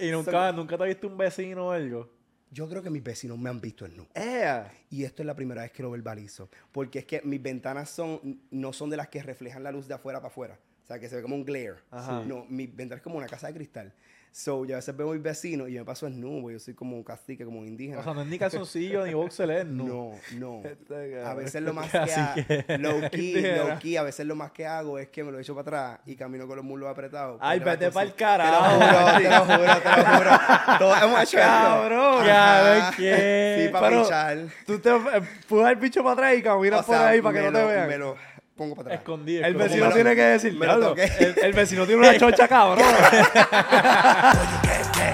¿Y nunca, nunca te has visto un vecino o algo? Yo creo que mis vecinos me han visto en nu. ¡Ea! Y esto es la primera vez que lo verbalizo. Porque es que mis ventanas son, no son de las que reflejan la luz de afuera para afuera. O sea, que se ve como un glare. Ajá. No, mi ventana es como una casa de cristal. So, yo a veces veo a mis vecinos y me paso porque yo soy como un cacique, como un indígena. O sea, no es ni calzoncillo ni boxer, es no. no, no. Este A veces lo más que, Así ha- que- low key, low key, a veces lo más que hago es que me lo echo para atrás y camino con los muslos apretados. Ay, vete cosa- pa'l carajo, Te lo juro, te lo juro, te lo juro. Todos hemos hecho. Cabrón, cabrón, ¿qué? Sí, para pichar. Tú te empujas el bicho para atrás y caminas por ahí para que no te vean. Me pongo para atrás. Escondido. El El vecino vecino tiene tiene que decir, me lo toqué. el, el vecino tiene una chocha cabrón.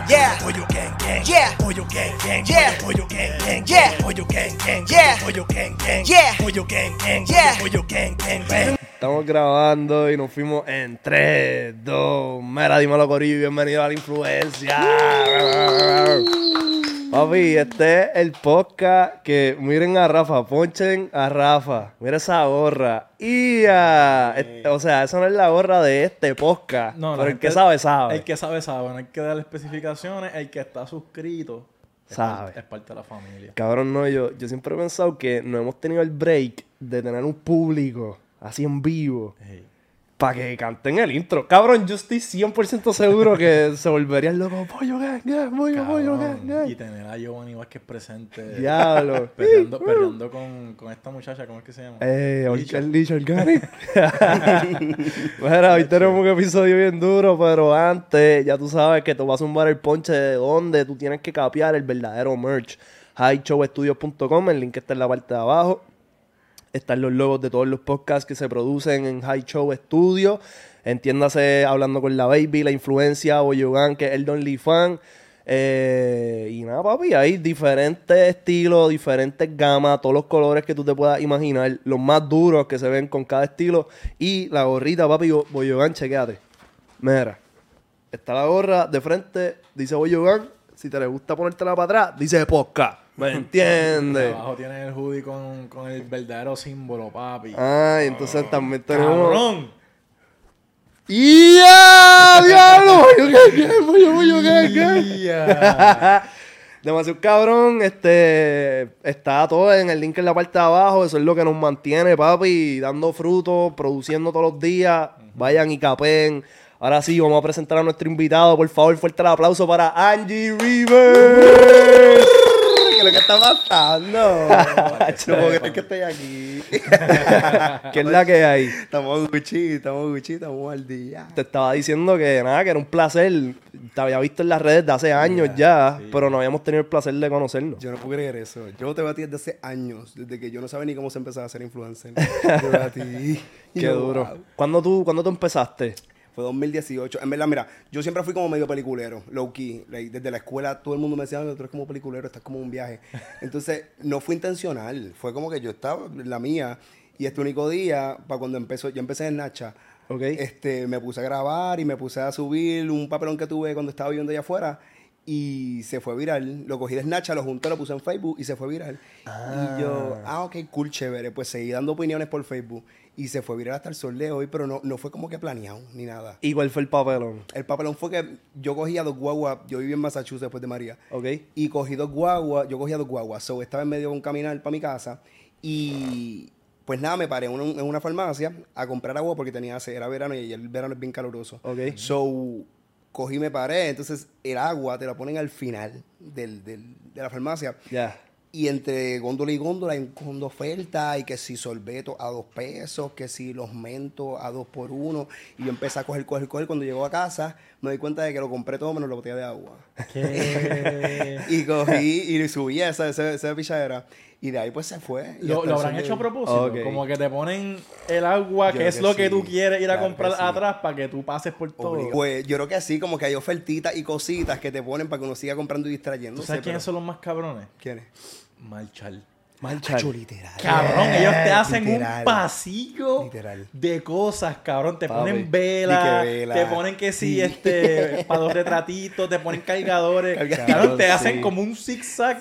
Yeah. Yeah. Yeah. Estamos grabando y nos fuimos en 3, 2, mira, dímelo Corillo, bienvenido a la influencia. Papi, este es el podcast que miren a Rafa, ponchen a Rafa, mira esa gorra. ¡Ia! Et- O sea, esa no es la gorra de este podcast, No, la pero el que sabe, sabe. El que sabe, sabe. No hay que darle especificaciones. El que está suscrito Sabe. es parte de la familia. Cabrón, no, yo, yo siempre he pensado que no hemos tenido el break de tener un público así en vivo. Ey. Para que canten el intro. Cabrón, yo estoy 100% seguro que se volverían locos. Pollo, gang, pollo, pollo, gang. Y tener a Giovanni Vázquez presente. Diablo. Perreando, perreando con, con esta muchacha, ¿cómo es que se llama? Eh, Licha. Orchard Organic. Bueno, hoy tenemos un episodio bien duro, pero antes, ya tú sabes que te vas a zumbar el ponche de donde tú tienes que capear el verdadero merch. highshowstudios.com, el link está en la parte de abajo. Están los logos de todos los podcasts que se producen en High Show Studio. Entiéndase, hablando con la Baby, la influencia, Boyogan, que es el Don Lee Fan. Eh, y nada, papi, hay diferentes estilos, diferentes gamas, todos los colores que tú te puedas imaginar, los más duros que se ven con cada estilo. Y la gorrita, papi, Bo- Boyogan, chequéate. Mira, está la gorra de frente, dice Boyogan. Si te le gusta ponértela para atrás, dice podcast. ¿Me entiendes? Abajo tiene el hoodie con, con el verdadero símbolo, papi. Ah, y entonces también tenemos. ¡Cabrón! ¡Ya! ¡Diablo! ¡Voy yo! Ya. Demasiado cabrón, este está todo en el link en la parte de abajo, eso es lo que nos mantiene, papi, dando frutos, produciendo todos los días. Vayan y capen. Ahora sí, vamos a presentar a nuestro invitado, por favor, fuerte el aplauso para Angie Rivers. ¿Qué es lo que está pasando? no puedo creer que estoy aquí. ¿Qué es la que hay? Estamos Gucci, estamos Gucci, estamos al día. Te estaba diciendo que nada, que era un placer. Te había visto en las redes de hace años ya, pero no habíamos tenido el placer de conocernos. Yo no puedo creer eso. Yo te ti desde hace años, desde que yo no sabía ni cómo se empezaba a hacer influencer. Yo y Qué yo, duro. wow. ¿Cuándo tú, ¿Cuándo tú empezaste? Fue 2018. En verdad, mira, yo siempre fui como medio peliculero, low key. Like, desde la escuela todo el mundo me decía, "Ay, tú eres como peliculero, estás como un viaje. Entonces, no fue intencional. Fue como que yo estaba en la mía. Y este único día, para cuando empezó, yo empecé en Nacha. Ok. Este, me puse a grabar y me puse a subir un papelón que tuve cuando estaba viviendo allá afuera. Y se fue viral. Lo cogí de Snatcha, lo junté, lo puse en Facebook y se fue viral. Y yo, ah, ok, cool, chévere. Pues seguí dando opiniones por Facebook. Y se fue viral hasta el sol de hoy, pero no, no fue como que planeado ni nada. ¿Y cuál fue el papelón? El papelón fue que yo cogía dos guaguas. Yo viví en Massachusetts después de María. Ok. Y cogí dos guaguas, yo cogía dos guaguas. So, estaba en medio de un caminar para mi casa. Y pues nada, me paré en una, farmacia a comprar agua porque tenía. Era verano y el verano es bien caluroso. Ok. So, cogí y me paré. Entonces, el agua te la ponen al final del, del- de la farmacia. Ya. Y entre góndola y góndola hay un oferta y que si sorbeto a dos pesos, que si los mentos a dos por uno. Y yo empecé a coger, coger, coger. Cuando llego a casa me doy cuenta de que lo compré todo menos la botella de agua. ¿Qué? Y cogí y subí esa, esa, esa pichadera. Y de ahí pues se fue. ¿Lo, habrán hecho a propósito? Como que te ponen el agua, Yo que es que lo que tú quieres ir a Claro comprar sí. atrás para que tú pases por todo. Obligado. Pues yo creo que sí, como que hay ofertitas y cositas que te ponen para que uno siga comprando y ¿Tú distrayéndose. sabes quiénes pero- son los más cabrones? ¿Quiénes? Marchal. Marchal. Hacho, literal. Cabrón, ellos te hacen Literal. un pasillo Literal. de cosas, cabrón. Te Papi. ponen vela, Di que vela. te ponen que sí, Sí. este, para los retratitos, te ponen cargadores. Cabrón, te sí. hacen como un zigzag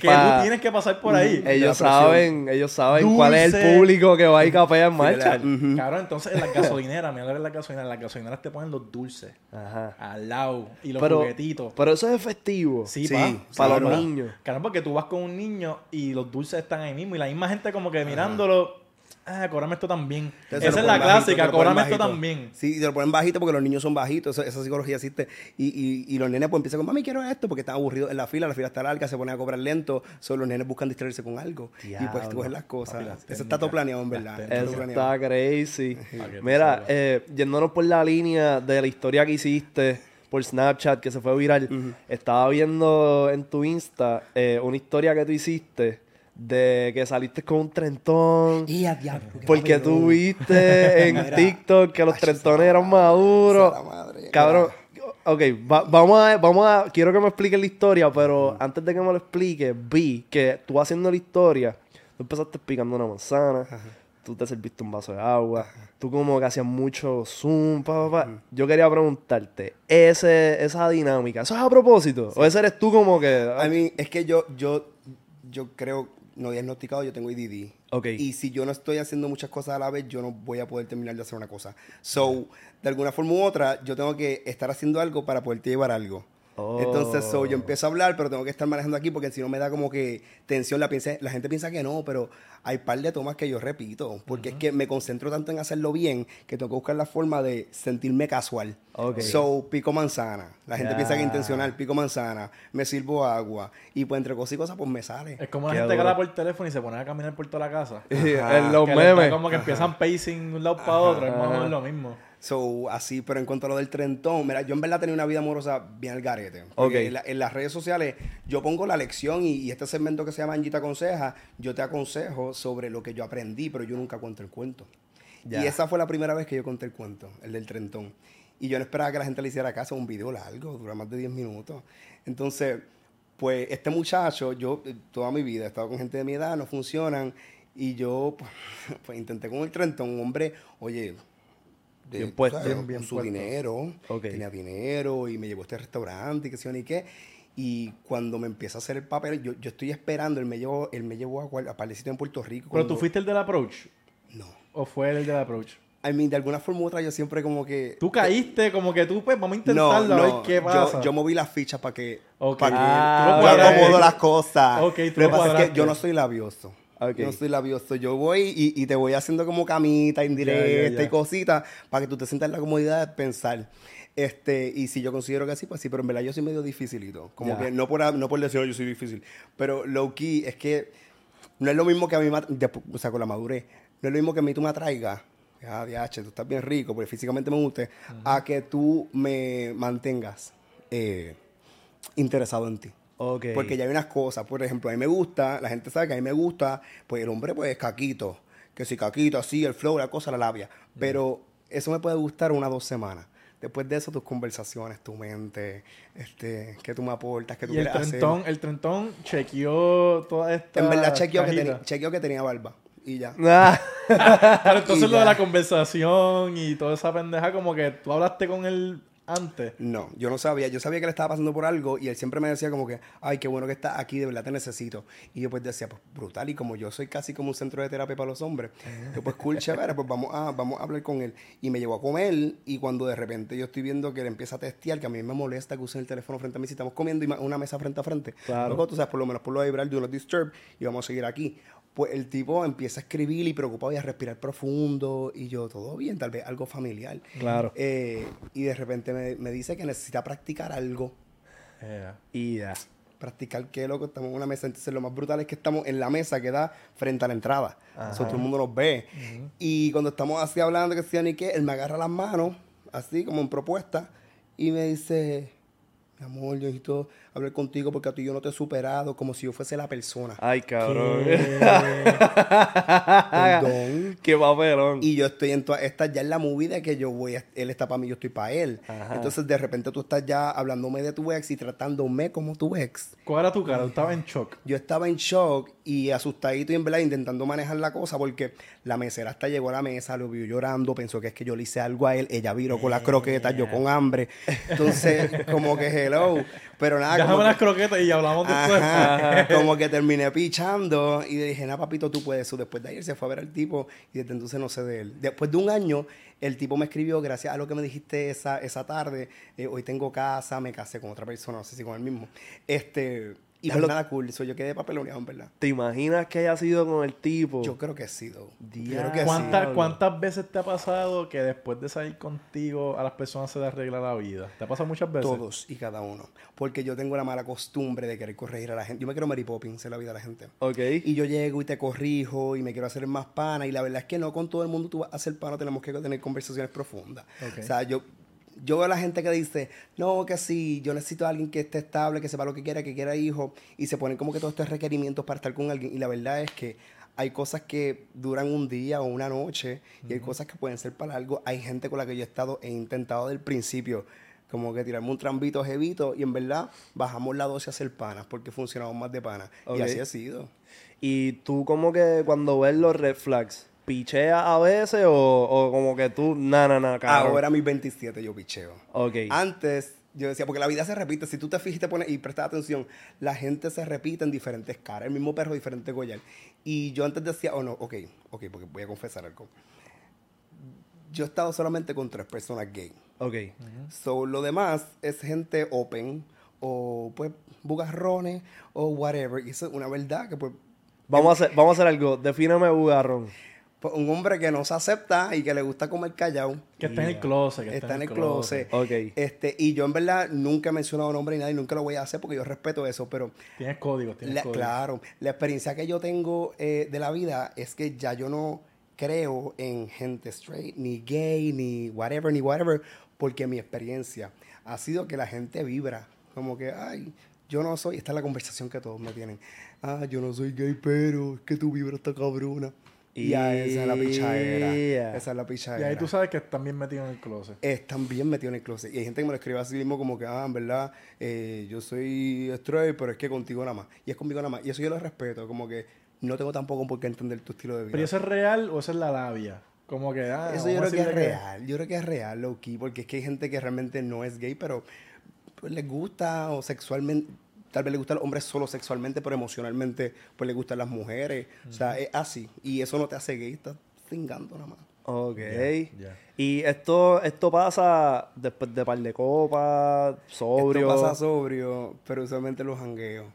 que Pa- tú tienes que pasar por ahí. Ellos saben, ellos saben cuál es el público que va y capea en marcha. Ujú. Cabrón, entonces en las gasolineras, mira lo que es la gasolinera, en las gasolineras te ponen los dulces Ajá. al lado y los Pero, juguetitos. pero eso es efectivo. Sí, Sí, pa. sí, para los niños. Claro, porque tú vas con un niño y los dulces están ahí mismo y la misma gente como que mirándolo, ah, cóbrame esto también. Entonces Esa es la bajito, clásica, cóbrame esto también. Sí, y te lo ponen bajito porque los niños son bajitos, esa psicología existe. Y, y, y los nenes pues empiezan con, mami, quiero esto, porque están aburridos en la fila, la fila está larga, se ponen a cobrar lento, solo los nenes buscan distraerse con algo. Y pues tú coges las cosas. Papi, las eso está todo planeado, en verdad. Está Eso todo planeado. está crazy. Mira, eh, yéndonos por la línea de la historia que hiciste por Snapchat, que se fue viral, estaba viendo en tu Insta eh, una historia que tú hiciste de que saliste con un trentón. Y a diablo, Porque tú viste en Mira. TikTok que los Ay, trentones eran maduros. madre. Cabrón, ok, va- vamos, a, vamos a. Quiero que me expliques la historia, pero antes de que me lo expliques, vi que tú haciendo la historia, tú empezaste picando una manzana, tú te serviste un vaso de agua, tú como que hacías mucho zoom, pa, pa, pa. Yo quería preguntarte, ese, esa dinámica, ¿eso es a propósito? ¿O ese eres tú como que.? A mí, es que yo, yo, yo creo, no diagnosticado, yo tengo IDD. Ok. Y si yo no estoy haciendo muchas cosas a la vez, yo no voy a poder terminar de hacer una cosa. So, de alguna forma u otra, yo tengo que estar haciendo algo para poderte llevar algo. Oh. Entonces, so, yo empiezo a hablar, pero tengo que estar manejando aquí porque si no me da como que tensión. La, piensa- la gente piensa que no, pero hay par de tomas que yo repito. Porque es que me concentro tanto en hacerlo bien que tengo que buscar la forma de sentirme casual. Ok. So, pico manzana. La gente Ya. piensa que es intencional, pico manzana. Me sirvo agua. Y pues entre cosas y cosas, pues me sale. Es como la gente que duro. habla por teléfono y se pone a caminar por toda la casa. en los Que memes. como que empiezan pacing de un lado para otro, es más o menos lo mismo. So, así, pero en cuanto a lo del trentón, mira, yo en verdad tenía una vida amorosa bien al garete. Ok. Porque en, la- en las redes sociales yo pongo la lección y, y este segmento que se llama Angita Aconseja, yo te aconsejo sobre lo que yo aprendí, pero yo nunca cuento el cuento. Ya. Y esa fue la primera vez que yo conté el cuento, el del trentón. Y yo no esperaba que la gente le hiciera caso, un video largo, dura más de 10 minutos. Entonces, pues este muchacho, yo eh, toda mi vida he estado con gente de mi edad, no funcionan. Y yo, pues, pues, intenté con el trentón, un hombre, oye, de, Bien puesto. ¿sabes? Bien, bien con su puesto. dinero, tenía dinero y me llevó a este restaurante y qué sé yo ni qué. Y cuando me empieza a hacer el papel, yo, yo estoy esperando, él me llevó, él me llevó a, a sitios en Puerto Rico. Pero tú fuiste el del approach. No. ¿O fue el del approach? I mean, de alguna forma u otra yo siempre como que... Tú caíste como que tú, pues, vamos a No, intentarlo a ver no, qué yo- pasa. Yo, moví las fichas para que... Ok. Para que Ah, yo acomodo las cosas. Ok, tú Lo lo que pasa es que yo no soy labioso. No soy labioso. Yo voy y, y te voy haciendo como camita, indirecta y cositas para que tú te sientas en la comodidad de pensar. Este, y si yo considero que sí, pues sí, pero en verdad yo soy medio dificilito. Como que no por, no por decir, "Oh, yo soy difícil. Pero low key es que no es lo mismo que a mí, o sea, con la madurez, no es lo mismo que a mí tú me atraigas. Ah, DH, tú estás bien rico, porque físicamente me guste, a que tú me mantengas eh, interesado en ti. Ok. Porque ya hay unas cosas, por ejemplo, a mí me gusta, la gente sabe que a mí me gusta, pues el hombre pues es caquito, que si caquito así, el flow, la cosa, la labia. Pero eso me puede gustar una o dos semanas. Después de eso, tus conversaciones, tu mente, este, que tú me aportas, que tú Y el quieres hacer. trentón, el trentón chequeó toda esta En verdad chequeó que, chequeó que tenía barba. Y ya. Pero entonces Y lo de ya. la conversación y toda esa pendeja, como que tú hablaste con él antes. No, yo no sabía. Yo sabía que le estaba pasando por algo y él siempre me decía como que, ay, qué bueno que estás aquí, de verdad te necesito. Y yo pues decía, pues brutal. Y como yo soy casi como un centro de terapia para los hombres, yo pues cool, chévere, pues vamos a, vamos a hablar con él. Y me llevó a comer y cuando de repente yo estoy viendo que él empieza a testear, que a mí me molesta que usen el teléfono frente a mí si estamos comiendo y una mesa frente a frente. Claro. Loco, tú sabes, por lo menos por lo de vibrar, do not disturb y vamos a seguir aquí. Pues el tipo empieza a escribir y preocupado y a respirar profundo y yo, todo bien, tal vez algo familiar. Claro. Eh, y de repente me, me dice que necesita practicar algo. Eh, y ya. Practicar qué, loco, estamos en una mesa. Entonces lo más brutal es que estamos en la mesa que da frente a la entrada. O sea, todo el mundo nos ve. Y cuando estamos así hablando, que sea ni qué, él me agarra las manos, así como en propuesta, y me dice, mi amor, yo necesito hablar contigo porque a ti yo no te he superado como si yo fuese la persona. Ay, cabrón. Perdón. Qué papelón. Y yo estoy en todas estas ya en la movie de que yo voy, a- él está para mí, yo estoy para él. Ajá. Entonces de repente tú estás ya hablándome de tu ex y tratándome como tu ex. ¿Cuál era tu cara? Tú estabas en shock. Yo estaba en shock y asustadito y en verdad intentando manejar la cosa porque la mesera hasta llegó a la mesa, lo vio llorando, pensó que es que yo le hice algo a él, ella viró con las croquetas, yo con hambre. Entonces, como que hello. Pero nada, Déjame unas que- croquetas y hablamos después. Ajá, como que terminé pichando y le dije, nada, papito, tú puedes eso. Después de ayer se fue a ver al tipo y desde entonces no sé de él. Después de un año, el tipo me escribió, gracias a lo que me dijiste esa, esa tarde, eh, hoy tengo casa, me casé con otra persona, no sé si con el mismo. Este, y pues Diablo. nada cool, so, yo quedé papeloneado, en verdad. ¿Te imaginas que haya sido con el tipo? Yo creo que sí, though. Yo Diablo. creo que sí. ¿Cuántas. ¿Cuántas veces te ha pasado que después de salir contigo a las personas se les arregla la vida? ¿Te ha pasado muchas veces? Todos y cada uno. Porque yo tengo la mala costumbre de querer corregir a la gente. Yo me quiero Mary Poppins en la vida de la gente. Ok. Y yo llego y te corrijo y me quiero hacer más pana. Y la verdad es que no con todo el mundo tú vas a hacer pana, tenemos que tener conversaciones profundas. Ok. O sea, yo, yo veo a la gente que dice, no, que sí, yo necesito a alguien que esté estable, que sepa lo que quiera, que quiera hijos. Y se ponen como que todos estos requerimientos para estar con alguien. Y la verdad es que hay cosas que duran un día o una noche y hay cosas que pueden ser para algo. Hay gente con la que yo he estado e intentado del principio como que tirarme un trambito jevito y en verdad bajamos la dosis a hacer panas porque funcionamos más de panas. Y así ha sido. Y tú como que cuando ves los red flags, ¿picheas a veces o, o como que tú, na, na, na, cabrón? Ahora a mis 27 yo picheo. Ok. Antes yo decía, porque la vida se repite, si tú te fijas pones y prestas atención, la gente se repite en diferentes caras, el mismo perro, diferente collar. Y yo antes decía, oh no, ok, ok, porque voy a confesar algo. Yo he estado solamente con tres personas gay. Ok. So, lo demás es gente open o pues bugarrones o whatever. Y eso es una verdad que pues Vamos a hacer, vamos a hacer algo. Defíname bugarrón. Pues, un hombre que no se acepta y que le gusta comer callado. Que está en el closet. Que Está en el closet. Ok. Este, y yo en verdad nunca he mencionado nombre ni nada y nunca lo voy a hacer porque yo respeto eso, pero Tienes códigos, tienes la- códigos. claro, la experiencia que yo tengo eh, de la vida es que ya yo no creo en gente straight, ni gay, ni whatever, ni whatever, porque mi experiencia ha sido que la gente vibra, como que, ay, yo no soy, esta es la conversación que todos me tienen, ah, yo no soy gay, pero es que tu vibra está cabrona. Y ya esa es la pichadera, esa es la Y pichadera ahí tú sabes que están bien metidos en el closet. están bien metidos en el closet. Y hay gente que me lo escribe así mismo como que, ah, en verdad, eh, yo soy straight, pero es que contigo nada más. Y es conmigo nada más. Y eso yo lo respeto, como que no tengo tampoco por qué entender tu estilo de vida. Pero ¿y eso es real o eso es la labia? Como que, ah, Eso yo creo que es real. Yo creo que es real, low key, porque es que hay gente que realmente no es gay, pero pues, les gusta o sexualmente. Tal vez le gustan los hombres solo sexualmente, pero emocionalmente pues le gustan las mujeres. O sea, es así. Y eso no te hace gay, estás cingando nada más. Ok. Y esto, esto pasa después de par de copas, sobrio. Esto pasa sobrio, pero usualmente los jangueos.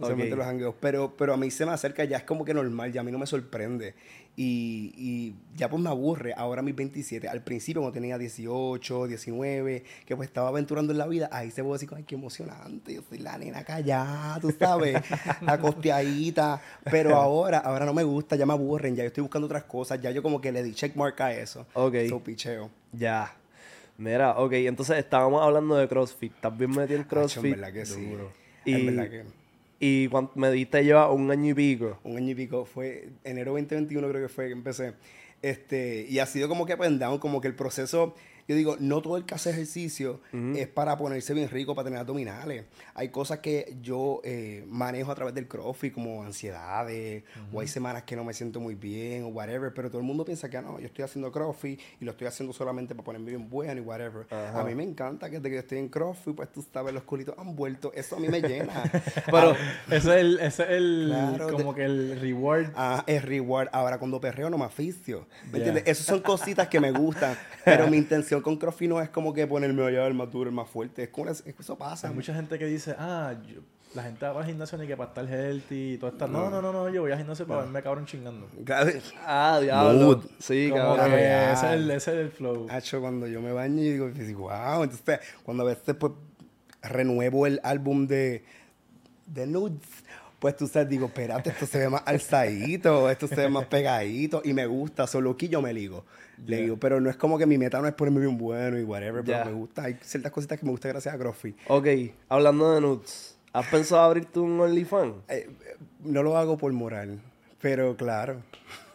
Usualmente Ok. los jangueos. Pero, pero a mí se me acerca, ya es como que normal, ya a mí no me sorprende. Y, y ya pues me aburre. Ahora mis 27. Al principio, cuando tenía 18, 19, que pues estaba aventurando en la vida, ahí se puede decir, ay, qué emocionante. Yo soy la nena callada, tú sabes, la costeadita. Pero ahora, ahora no me gusta, ya me aburren, ya yo estoy buscando otras cosas. Ya yo como que le di checkmark a eso. Ok. So, picheo. Ya. Mira, ok, entonces estábamos hablando de CrossFit. ¿Estás bien metido en CrossFit? en verdad que sí. Y- En verdad que... Y cuando me diste lleva un año y pico. un año y pico, fue enero 2021 creo que fue que empecé. Este, y ha sido como que down, como que el proceso, yo digo, no todo el que hace ejercicio es para ponerse bien rico, para tener abdominales. Hay cosas que yo eh, manejo a través del CrossFit, como ansiedades, o hay semanas que no me siento muy bien, o whatever, pero todo el mundo piensa que "Ah, no, yo estoy haciendo CrossFit y lo estoy haciendo solamente para ponerme bien bueno y whatever. A mí me encanta que desde que estoy en CrossFit, pues tú sabes, los culitos han vuelto, eso a mí me llena. Pero, Ese es el, ese es el Claro, como que el reward. Ah, es reward. Ahora, cuando perreo, no me aficio. ¿Me entiendes? Esas son cositas que me gustan. Pero mi intención con CrossFit no es como que ponerme allá el más duro, el más fuerte. Es como es- eso pasa. Hay mucha gente que dice, ah, yo- la gente va al gimnasio ni que para estar healthy y todo esto. No, no, no, no, yo voy al gimnasio para verme cabrón chingando. Ah, diablo. Mood. Sí, Como cabrón. ese es, el, ese es el flow. Hacho, cuando yo me baño y digo, wow. Entonces, cuando a veces pues renuevo el álbum de, de nudes pues tú sabes, digo, espérate, esto se ve más alzadito, esto se ve más pegadito y me gusta, solo que yo me ligo. Le digo, pero no es como que mi meta no es ponerme bien bueno y whatever, pero me gusta, hay ciertas cositas que me gustan gracias a CrossFit. Ok, hablando de nudes, ¿has pensado abrirte un OnlyFans? Eh, eh, no lo hago por moral, pero claro,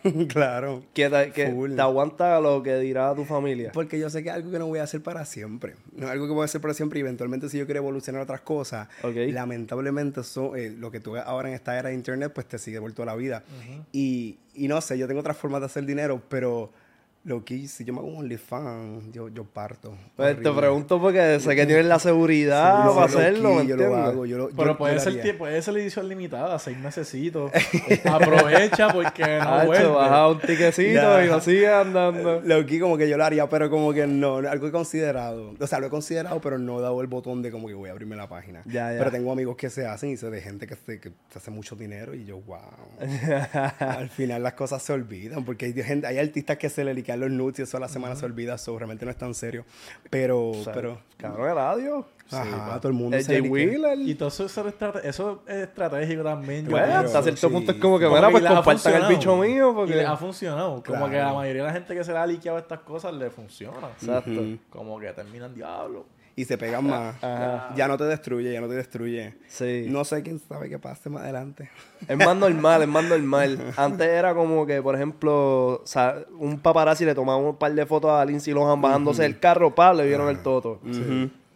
claro. Que, te, que te aguanta lo que dirá tu familia. Porque yo sé que es algo que no voy a hacer para siempre. No es algo que voy a hacer para siempre y eventualmente si yo quiero evolucionar a otras cosas, Ok. lamentablemente so- eh, lo que tú ves ahora en esta era de internet pues te sigue por toda la vida. y, y no sé, yo tengo otras formas de hacer dinero, pero lo que si yo me hago un OnlyFans, yo, yo parto. Pues te pregunto porque sé que tienes la seguridad Sí, para hacerlo, ¿me yo lo hago, yo lo- Pero yo puede lo ser, puede ser edición limitada, seis mesecitos. Aprovecha porque no Hacho, vuelve. baja un tiquecito Ya. y lo sigue andando. Low-key como que yo lo haría, pero como que no, no, algo he considerado. O sea, lo he considerado, pero no he dado el botón de como que voy a abrirme la página. Ya, ya. Pero tengo amigos que se hacen y sé de gente que se, que se hace mucho dinero y yo, wow. Al final las cosas se olvidan, porque hay gente, hay artistas que se le los nudes y eso a la semana se olvida, eso realmente no es tan serio. Pero, O sea, pero, Cabrón, el adiós. ajá, todo el mundo El se Jay le liquea. Wheeler. Y todo eso, es estrate- eso es estratégico también. Pues, creo. hasta cierto sí. punto es como que, que pues compartan el bicho mío Y porque... les ha funcionado. Como que a la mayoría de la gente que se le ha liqueado estas cosas le funciona. Exacto. Como que terminan diablo. Y se pegan más. Ya no te destruye, ya no te destruye. Sí. No sé quién sabe qué pase más adelante. Es más normal, es más normal. Antes era como que, por ejemplo, o sea, un paparazzi le tomaba un par de fotos a Lindsay Lohan bajándose del carro, pa, le vieron el toto.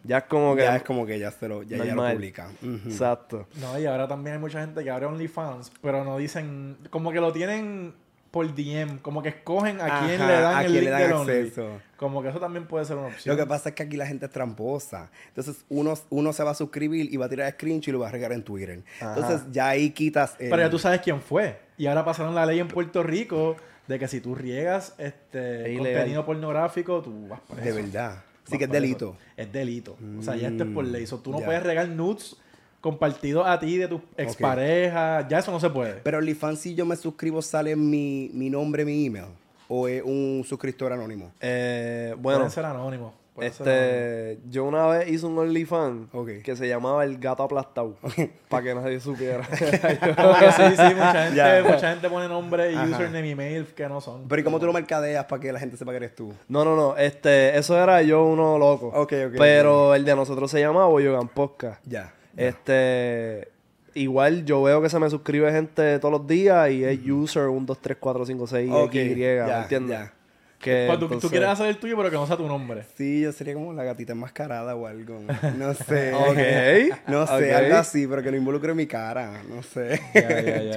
Ya es como que... Ya es como que ya se lo, ya, ya lo normal. publica. Ujú. Exacto. No, y ahora también hay mucha gente que abre OnlyFans, pero no dicen, como que lo tienen por DM, como que escogen a quién Ajá, le dan a el quién link le dan del Only. acceso. Como que eso también puede ser una opción. Lo que pasa es que aquí la gente es tramposa. Entonces, uno, uno se va a suscribir y va a tirar screenshot y lo va a regar en Twitter. Entonces, ya ahí quitas el... Pero ya tú sabes quién fue. Y ahora pasaron la ley en Puerto Rico de que si tú riegas este Es ilegal. contenido pornográfico, tú vas preso. De verdad. Sí Vas que es delito. Es delito. O sea, ya esto es por ley. So, tú no ya. puedes regar nudes compartidos a ti de tus exparejas. Ya eso no se puede. Pero OnlyFans, si yo me suscribo, sale mi, mi nombre, mi email. O es un suscriptor anónimo. Eh, bueno, Pueden ser ser anónimos. este, yo una vez hice un OnlyFans que se llamaba El Gato Aplastado. Para que nadie supiera. Sí, sí, mucha gente, mucha gente pone nombre y Ajá. username, email que no son. Pero ¿y cómo tú lo mercadeas para que la gente sepa que eres tú? No, no, no. Este, eso era yo uno loco. Ok, ok, Pero el de nosotros se llamaba Boyogan Podcast. Ya. Este, igual yo veo que se me suscribe gente todos los días y es user 1, 2, 3, 4, 5, 6, Ok, X, Y, ¿me ya, entiendes? ya. Que Pues tú, quieres hacer el tuyo, pero que no sea tu nombre. Sí, yo sería como la gatita enmascarada o algo. No sé. Ok, No sé, algo así, pero que no involucre mi cara. No sé.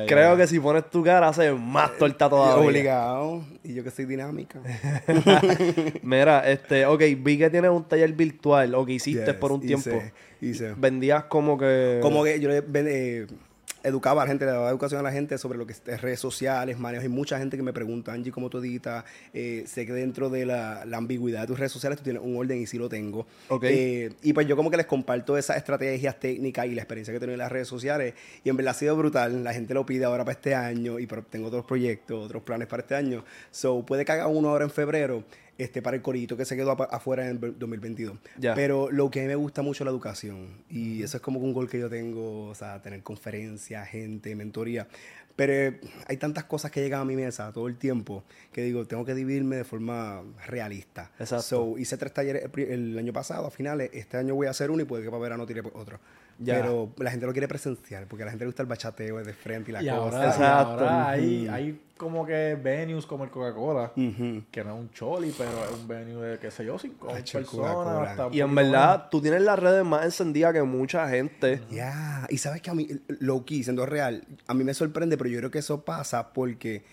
Creo que si pones tu cara hace más torta todavía. Obligado. Y yo que soy dinámica. Mira, este, ok, vi que tienes un taller virtual o que hiciste Yes, por un tiempo. hice, hice. Vendías como que... Como que yo le eh, educaba a la gente, le daba educación a la gente sobre lo que es redes sociales, manejo. Hay mucha gente que me pregunta, Angie, ¿cómo tú editas? Eh, sé que dentro de la, la ambigüedad de tus redes sociales tú tienes un orden y sí lo tengo. Ok. Eh, y pues yo como que les comparto esas estrategias técnicas y la experiencia que he tenido en las redes sociales. Y en verdad ha sido brutal. La gente lo pide ahora para este año y tengo otros proyectos, otros planes para este año. So, puede que haga uno ahora en febrero. Este, para el corito que se quedó afuera en el 2022. Ya. Pero lo que a mí me gusta mucho es la educación. Y eso es como un gol que yo tengo, o sea, tener conferencias, gente, mentoría. Pero eh, hay tantas cosas que llegan a mi mesa todo el tiempo que digo, tengo que dividirme de forma realista. Exacto. So, hice tres talleres el, el año pasado, a finales. Este año voy a hacer uno y puede que para verano tire otro. Ya. Pero la gente lo quiere presencial porque a la gente le gusta el bachateo de frente y la Y cosa. ahora, y Exacto. ahora hay, hay como que venues como el Coca-Cola, que no es un choli, pero es un venue de, qué sé yo, cinco personas. Hasta Y en verdad, tú tienes las redes más encendidas que mucha gente. Ya, y sabes que a mí, low key, siendo real, a mí me sorprende, pero yo creo que eso pasa porque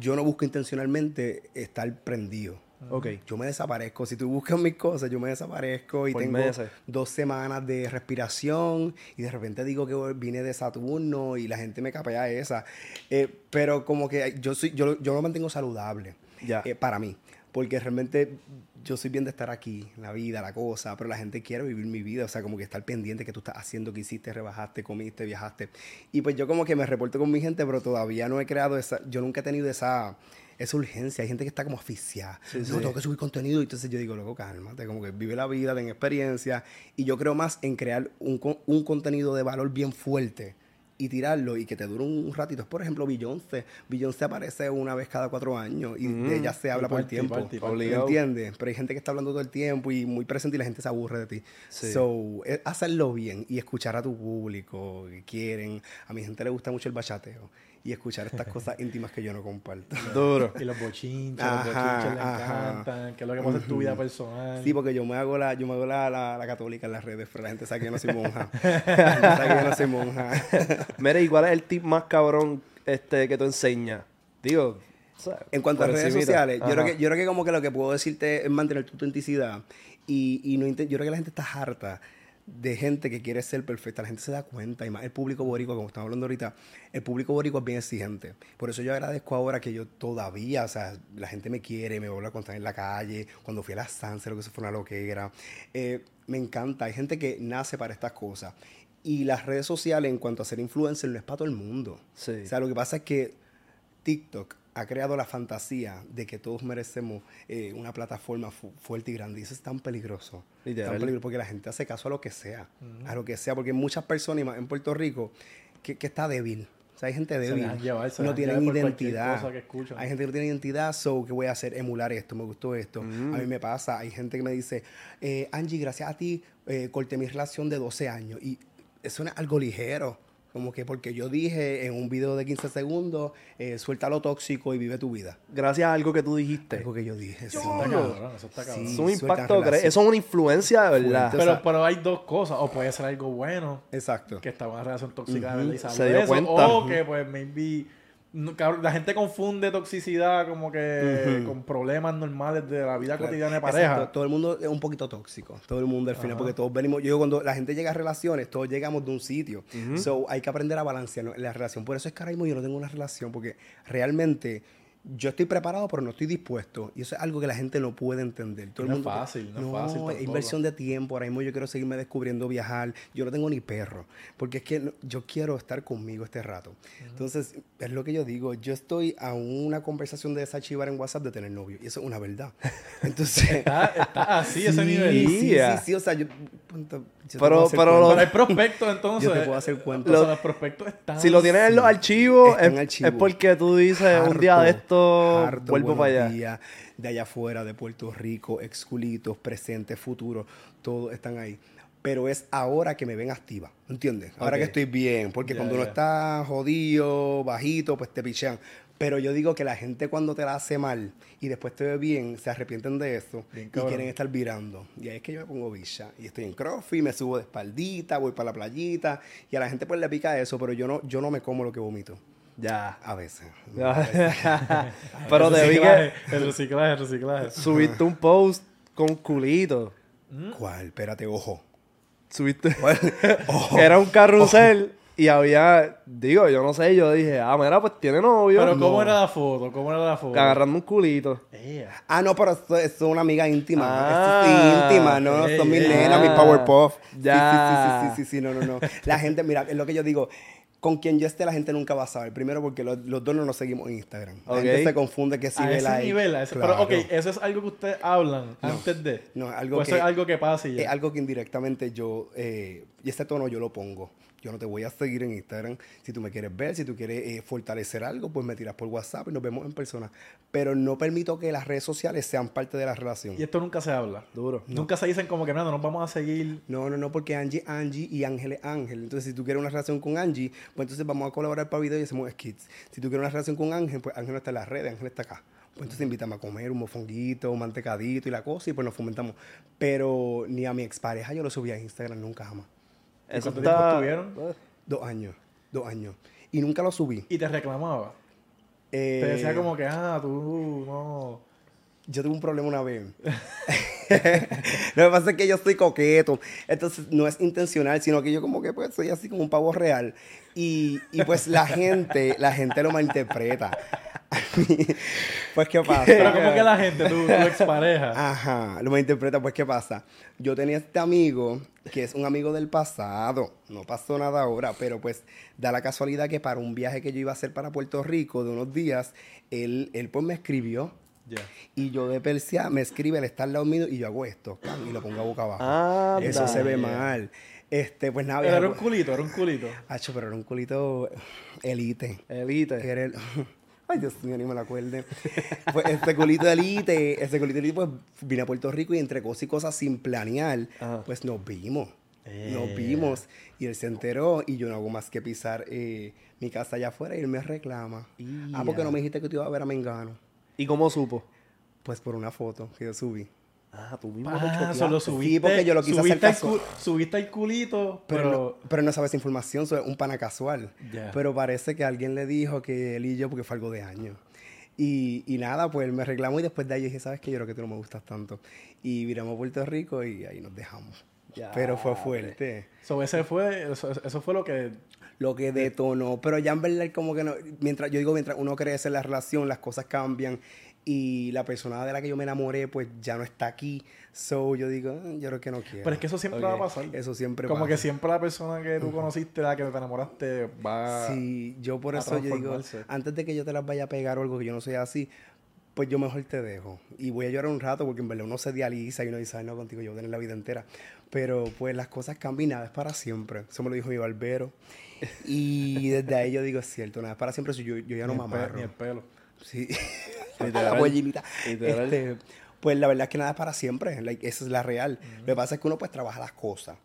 yo no busco intencionalmente estar prendido. Ok. Yo me desaparezco. Si tú buscas mis cosas, yo me desaparezco y Por tengo meses. dos semanas de respiración y de repente digo que vine de Saturno y la gente me capea esa. Eh, pero como que yo soy, yo, yo lo mantengo saludable Ya. eh, para mí. Porque realmente yo soy bien de estar aquí, la vida, la cosa, pero la gente quiere vivir mi vida, o sea, como que estar pendiente que tú estás haciendo, que hiciste, rebajaste, comiste, viajaste. Y pues yo como que me reporto con mi gente, pero todavía no he creado esa, yo nunca he tenido esa, esa urgencia. Hay gente que está como asfixiada. no, tengo que subir contenido. Y entonces yo digo, loco, cálmate, como que vive la vida, ten experiencia. Y yo creo más en crear un, un contenido de valor bien fuerte y tirarlo y que te dure un ratito. Es, por ejemplo, Beyoncé. Beyoncé aparece una vez cada cuatro años y de ella se habla por party, tiempo. party, party. ¿Me entiendes? Pero hay gente que está hablando todo el tiempo y muy presente y la gente se aburre de ti. Sí. So, es hacerlo bien y escuchar a tu público que quieren. A mi gente le gusta mucho el bachateo y escuchar estas cosas íntimas que yo no comparto. Duro. Y los bochinches, Ajá, los bochinches le encantan, que es lo que pasa en tu vida personal. Sí, porque yo me hago la, yo me hago la, la, la católica en las redes, pero la gente sabe que yo no soy monja. La gente sabe que yo no soy monja. Mira, ¿y cuál es el tip más cabrón este, que tú enseñas? Digo. En cuanto a redes sociales, yo creo, que, yo creo que como que lo que puedo decirte es mantener tu autenticidad y, y no yo creo que la gente está harta de gente que quiere ser perfecta. La gente se da cuenta y más el público boricua, como estamos hablando ahorita, el público boricua es bien exigente. Por eso yo agradezco ahora que yo todavía, o sea, la gente me quiere, me vuelve a contar en la calle, cuando fui a la Sanse, lo que eso fue una loquera. Eh, me encanta, hay gente que nace para estas cosas. Y las redes sociales, en cuanto a ser influencer, no es para todo el mundo. Sí. O sea, lo que pasa es que TikTok ha creado la fantasía de que todos merecemos eh, una plataforma fu- fuerte y grande. Y eso es tan peligroso. Literal. Tan peligroso porque la gente hace caso a lo que sea. A lo que sea. Porque muchas personas, y más en Puerto Rico, que, que está débil. O sea, hay gente débil. llevar, no tienen identidad. Hay gente que no tiene identidad. So, ¿qué voy a hacer? Emular esto. Me gustó esto. Mm. A mí me pasa. Hay gente que me dice, eh, Angie, gracias a ti, eh, corté mi relación de 12 años. Y eso es algo ligero. Como que porque yo dije en un video de 15 segundos, eh, suelta lo tóxico y vive tu vida. Gracias a algo que tú dijiste. Algo que yo dije. sí. Eso está cabrón, eso está cabrón. Sí. Es un impacto, eso es una influencia de verdad. Pero, o sea- pero hay dos cosas. O puede ser algo bueno, Exacto. que estaba en una relación tóxica de verdad y Se dio eso, cuenta. O que, pues, maybe... la gente confunde toxicidad como que con problemas normales de la vida cotidiana de pareja. Exacto. Todo el mundo es un poquito tóxico. Todo el mundo al final, porque todos venimos. Yo cuando la gente llega a relaciones, todos llegamos de un sitio. So, hay que aprender a balancear la relación. Por eso es que ahora mismo yo no tengo una relación, porque realmente yo estoy preparado, pero no estoy dispuesto. Y eso es algo que la gente no puede entender. Todo No el es fácil, no es fácil tampoco. inversión de tiempo. Ahora mismo yo quiero seguirme descubriendo viajar. Yo no tengo ni perro, porque es que no- yo quiero estar conmigo este rato. Entonces, es lo que yo digo. Yo estoy a una conversación de esa chivar en WhatsApp de tener novio. Y eso es una verdad. Entonces... Está, está así ese Sí, nivel. Sí, sí, sí, o sea, yo, punto, yo Pero- lo- hay prospectos entonces. Yo te puedo hacer. O sea, los prospectos están... Si lo tienes en los archivos, es, archivo. es porque tú dices un día de esto, harto, vuelvo para allá. días, de allá afuera, de Puerto Rico, exculitos, presentes, futuros, todos están ahí. Pero es ahora que me ven activa, ¿entiendes? Ahora que estoy bien, porque cuando uno ya. está jodido, bajito, pues te pichean. Pero yo digo que la gente cuando te la hace mal y después te ve bien, se arrepienten de eso Bien y cabrón. quieren estar virando. Y ahí es que yo me pongo bicha. Y estoy en crossfit, me subo de espaldita, voy para la playita. Y a la gente pues le pica eso, pero yo no, yo no me como lo que vomito. Ya. A veces. Pero te vi que El reciclaje, el reciclaje. subiste un post con culito. ¿Cuál? Espérate, ojo. Subiste. ¿Cuál? Ojo. Era un carrusel y había, digo, yo no sé, yo dije, ah, mira, pues tiene novio. Pero ¿cómo No. era la foto? ¿Cómo era la foto? Agarrando un culito. Ea. Ah, no, pero esto, esto es una amiga íntima. Ah. Esto es íntima, no, Ey, son mis ey. nenas, mis. Powerpuff. Sí, Ya. Sí, sí, sí, sí, sí, no, no, no. La gente, mira, es lo que yo digo. Con quien yo esté, la gente nunca va a saber. Primero, porque los, los dos no nos seguimos en Instagram. La Ok. gente se confunde que si a ve ese like. nivel, a ese- Claro. pero ok, eso es algo que ustedes hablan antes de. No, algo eso que- es algo que pasa y ya. Es algo que indirectamente yo, eh, y este tono yo lo pongo. Yo no te voy a seguir en Instagram. Si tú me quieres ver, si tú quieres eh, fortalecer algo, pues me tiras por WhatsApp y nos vemos en persona. Pero no permito que las redes sociales sean parte de la relación. Y esto nunca se habla. Duro. Nunca se dicen como que nada, nos vamos a seguir. No, no, no, porque Angie, Angie y Ángel es Ángel. Entonces, si tú quieres una relación con Angie, pues entonces vamos a colaborar para video y hacemos skits. Si tú quieres una relación con Ángel, pues Ángel no está en las redes, Ángel está acá. Pues entonces invítame a comer un mofonguito, un mantecadito y la cosa y pues nos fomentamos. Pero ni a mi expareja yo lo subí a Instagram nunca jamás. ¿Y Eso cuánto tiempo está... estuvieron? Dos años, dos años. Y nunca lo subí. Y te reclamaba. Eh, Te decía como que, ah, tú no. Yo tuve un problema una vez. Lo que pasa es que yo soy coqueto. Entonces no es intencional, sino que yo como que pues soy así como un pavo real. Y, y, pues la gente, la gente lo malinterpreta. pues ¿qué pasa? Pero como que la gente, tu, tu expareja. Ajá, lo malinterpreta, pues ¿qué pasa? Yo tenía este amigo que es un amigo del pasado, no pasó nada ahora, pero pues da la casualidad que para un viaje que yo iba a hacer para Puerto Rico de unos días, él, él pues me escribió Ya. y yo de Persia me escribe, él está al lado mío y yo hago esto, ¡pam! y lo pongo a boca abajo. Anda. Eso se ve mal. Este, pues nada, Era viajé un culito, era un culito. Hacho, pero era un culito elite. Elite. Que era el- Ay, Dios mío, ni me lo acuerde. Pues este culito de elite, este culito de elite, pues vine a Puerto Rico y entre cosas y cosas sin planear, Ajá. pues nos vimos. Eh. Nos vimos y él se enteró y yo no hago más que pisar eh, mi casa allá afuera y él me reclama. Ah, porque no me dijiste que te iba a ver a Mengano. ¿Y cómo supo? Pues por una foto que yo subí. Ah, tú mismo Ah, choteaste. solo Sí, subiste. porque yo lo quise hacer subiste, el casual. cu- subiste el culito, Pero, pero. no, pero no sabes información, es un pana casual. Ya. Pero parece que alguien le dijo que él y yo, porque fue algo de años. Y, y nada, pues él me reclamó y después de ahí dije, ¿sabes qué? Yo creo que tú no me gustas tanto. Y viramos a Puerto Rico y ahí nos dejamos. Ya, pero fue fuerte. So, ese fue, eso, eso fue lo que. Lo que detonó. Pero ya en verdad como que no, mientras, yo digo, mientras uno crece en la relación, las cosas cambian. Y la persona de la que yo me enamoré, pues ya no está aquí. So yo digo, "Ah, yo creo que no quiero. Pero es que eso siempre Ok. va a pasar. Eso siempre Como pasa. que siempre la persona que tú conociste, la que te enamoraste, va. Sí, yo por a eso yo digo, antes de que yo te las vaya a pegar o algo que yo no soy así, pues yo mejor te dejo. Y voy a llorar un rato porque en verdad uno se idealiza y uno dice, "Ay, no, contigo yo voy a tener la vida entera. Pero pues las cosas cambian nada es para siempre. Eso me lo dijo mi barbero. Y desde ahí yo digo, es cierto, nada es para siempre. Yo, yo ya no me amarro. Ni el pelo. Sí. Literal. la pollinita. Literal. Este, pues la verdad es que nada es para siempre. like, esa es la real. Lo que pasa es que uno pues trabaja las cosas.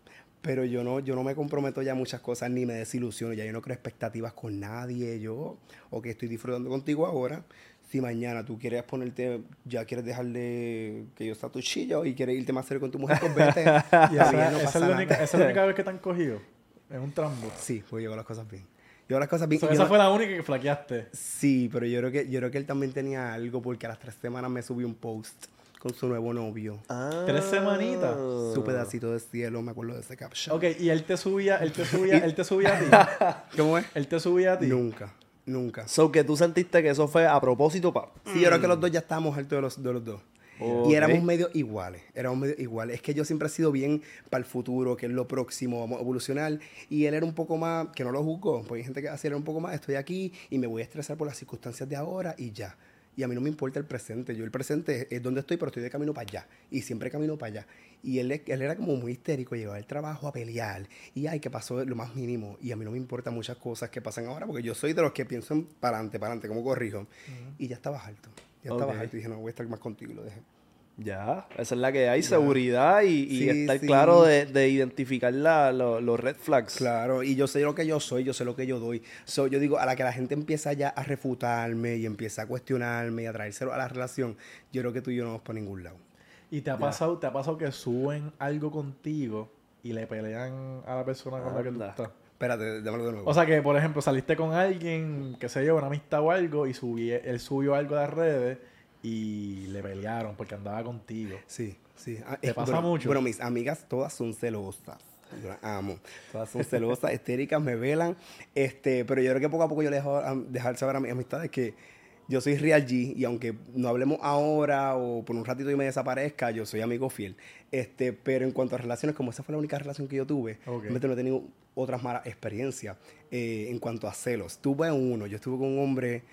Pero yo no, yo no me comprometo ya a muchas cosas ni me desilusiono. Ya yo no creo expectativas con nadie. Yo, ok, estoy disfrutando contigo ahora. Si mañana tú quieres ponerte, ya quieres dejar de que yo sea tu chillo y quieres irte más serio con tu mujer, pues vete. Y esa, no esa pasa es la nada. única, esa es la única vez que te han cogido. En un trambo. Sí, pues llevo las cosas bien. Llevo las cosas bien. Yo esa no- fue la única que flaqueaste. Sí, pero yo creo que yo creo que él también tenía algo porque a las tres semanas me subió un post con su nuevo novio. Ah. Tres semanitas. Su pedacito de cielo, me acuerdo de ese caption. Ok, y él te subía, él te subía, él te subía a ti. ¿Cómo es? Él te subía a ti. Nunca, nunca. So que tú sentiste que eso fue a propósito, pa. Sí, yo creo que los dos ya estábamos hartos de los, de los dos. Ok. Y éramos medio iguales, éramos medio iguales. Es que yo siempre he sido bien para el futuro, que es lo próximo, vamos a evolucionar. Y él era un poco más, que no lo juzgo, porque hay gente que así era un poco más, estoy aquí y me voy a estresar por las circunstancias de ahora y ya. Y a mí no me importa el presente. Yo el presente es donde estoy, pero estoy de camino para allá. Y siempre camino para allá. Y él, él era como muy histérico, llegaba al trabajo a pelear. Y ay, que pasó lo más mínimo. Y a mí no me importan muchas cosas que pasan ahora, porque yo soy de los que pienso en para adelante, para adelante, como corrijo. Y ya estaba alto. Ya estaba Ok. alto. Y dije, no, voy a estar más contigo. Lo dejé. Ya, esa es la que hay, seguridad y, y Sí, estar sí. claro de, de identificar la- lo- los red flags. Claro, y yo sé lo que yo soy, yo sé lo que yo doy. So, yo digo, a la que la gente empieza ya a refutarme y empieza a cuestionarme y a traérselo a la relación, yo creo que tú y yo no vamos para ningún lado. Y te ha pasado, te ha pasado que suben algo contigo y le pelean a la persona con la que tú estás. Espérate, dámelo de nuevo. O sea que, por ejemplo, saliste con alguien, que se yo, una amistad o algo, y subí, él subió algo de las redes y le pelearon porque andaba contigo. sí, sí. Ah, ¿Te es- pasa bueno, mucho? Bueno, mis amigas todas son celosas. Yo las amo. Todas son celosas, histéricas, me velan. Este, pero yo creo que poco a poco yo le dejo a- dejar saber a mis amistades que yo soy Real G y aunque no hablemos ahora o por un ratito y me desaparezca, yo soy amigo fiel. Este, pero en cuanto a relaciones, como esa fue la única relación que yo tuve, Ok. realmente no he tenido otras malas experiencias eh, en cuanto a celos. Tuve uno, yo estuve con un hombre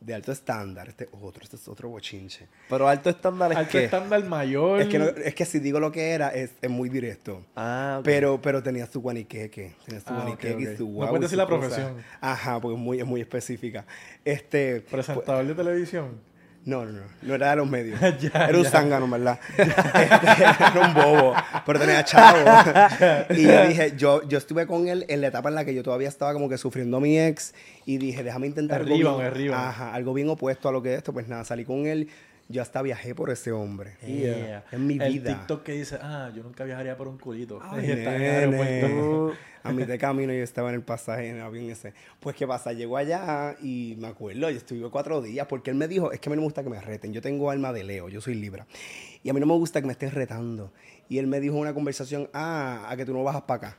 de alto estándar, este otro, este es otro bochinche. Pero alto estándar es Alto que... estándar mayor. Es que, no- es que si digo lo que era, es, es muy directo. Ah, ok. Pero, pero tenía su guaniqueque, tenía su Ah, guaniqueque y su ¿Me guau puedes y decir la profesión? Ajá, porque es muy, es muy específica. Este, Presentador de televisión. No, no, no, no era de los medios. Ya, era un zángano, ¿verdad? Este, era un bobo, pero tenía chavo. y yo dije, yo, yo estuve con él en la etapa en la que yo todavía estaba como que sufriendo a mi ex y dije, déjame intentar algo Arriba, bien- arriba. Ajá, algo bien opuesto a lo que es esto. Pues nada, salí con él. Yo hasta viajé por ese hombre. Yeah. En mi El vida. TikTok que dice, ah, yo nunca viajaría por un culito. Ay, el nene. A mí de camino yo estaba en el pasaje en el avión ese. Pues qué pasa, llegó allá y me acuerdo, yo estuve cuatro días porque él me dijo, es que a mí no me gusta que me reten, yo tengo alma de Leo, yo soy Libra. Y a mí no me gusta que me estén retando. Y él me dijo en una conversación, ah, a que tú no bajas para acá.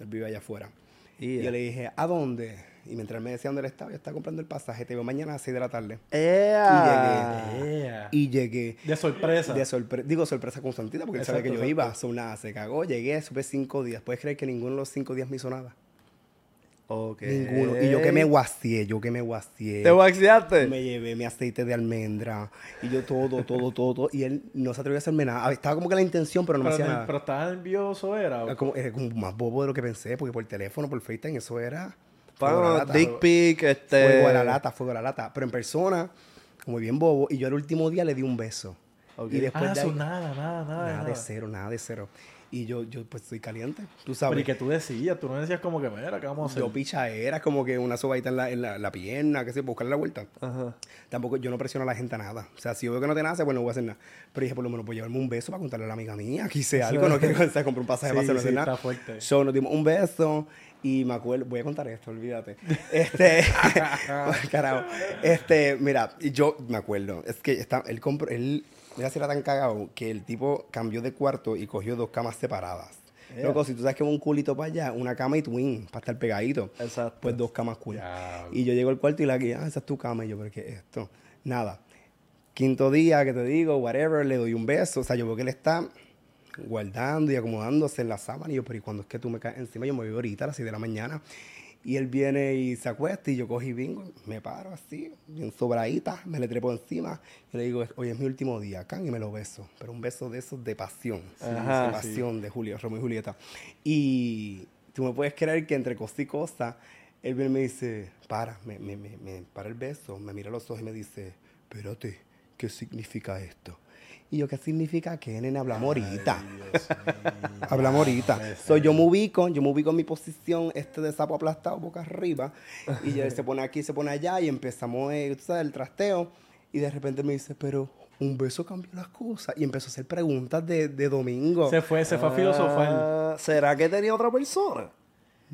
Él vive allá afuera. Y yo le dije, ¿a dónde? Y mientras él me decía dónde él estaba, yo estaba comprando el pasaje, te veo mañana a las 6 de la tarde. ¡Ea! Yeah. Y llegué. De sorpresa. De sorpresa, digo sorpresa con Santita porque él sabe que Exacto, yo exacto. iba. So, nada, se cagó, llegué, supe cinco días. ¿Puedes creer que ninguno de los cinco días me hizo nada? Ok. Ninguno. Y yo que me guastié, yo que me guastié. ¿Te waxeaste? Me llevé mi aceite de almendra. Y yo todo, todo, todo, todo. Y él no se atrevió a hacerme nada. Estaba como que la intención, pero no me Pero, hacía no- nada. pero estaba nervioso, era. Era como, era como más bobo de lo que pensé, porque por teléfono, por FaceTime, eso era. Fuego a la Bueno, lata. dick pic, este... Fuego a la lata, fuego a la lata. Pero en persona, como bien bobo. Y yo el último día le di un beso. Ok. Y después ah, de eso ahí, nada, nada, nada. nada de cero, nada de cero. Y yo, yo pues estoy caliente, tú Pero sabes. ¿y qué tú decías? Tú no decías como que, mira, ¿qué vamos a hacer? Yo picha era como que una sobadita en la, en la, la pierna, que sé, buscarle la vuelta. Ajá. Tampoco, yo no presiono a la gente a nada. O sea, si yo veo que no te nace, pues no voy a hacer nada. Pero dije, por lo menos, a llevarme un beso para contarle a la amiga mía que hice algo. No quiero o sea, compré un pasaje Sí, para hacer no sí, nada. está fuerte. So, nos dimos un beso y me acuerdo, voy a contar esto, olvídate. Este, carajo. Este, mira, yo me acuerdo, es que está, él compró, él, mira si era tan cagado que el tipo cambió de cuarto y cogió dos camas separadas. Loco, si tú sabes que va un culito para allá, una cama y twin, para estar pegadito. Exacto. Pues dos camas cool. Diablo. Y yo llego al cuarto y la guía, ah, esa es tu cama. Y yo, ¿pero qué es esto? Nada. Quinto día que te digo, whatever, le doy un beso. O sea, yo veo que él está guardando y acomodándose en la sábana. Y yo, pero ¿y cuando es que tú me caes encima? Yo me voy ahorita a las 6 de la mañana. Y él viene y se acuesta y yo cogí bingo, me paro así, bien sobradita, me le trepo encima. Y le digo, hoy es mi último día, can, y me lo beso. Pero un beso de esos de pasión. Ajá, de pasión de Julio, Romeo y Julieta. Y tú me puedes creer que entre cosa y cosa, él viene y me dice, para, me, me, me, me para el beso, me mira a los ojos y me dice, espérate, ¿qué significa esto? Y yo, ¿qué significa que nene? Hablamos ahorita. Hablamos ahorita. So, yo me ubico, yo me ubico en mi posición este de sapo aplastado boca arriba. Y él se pone aquí, se pone allá y empezamos, eh, tú sabes, el trasteo. Y de repente me dice, pero un beso cambió las cosas. Y empezó a hacer preguntas de, de domingo. Se fue, se fue a filosofar. Ah, ¿Será que tenía otra persona?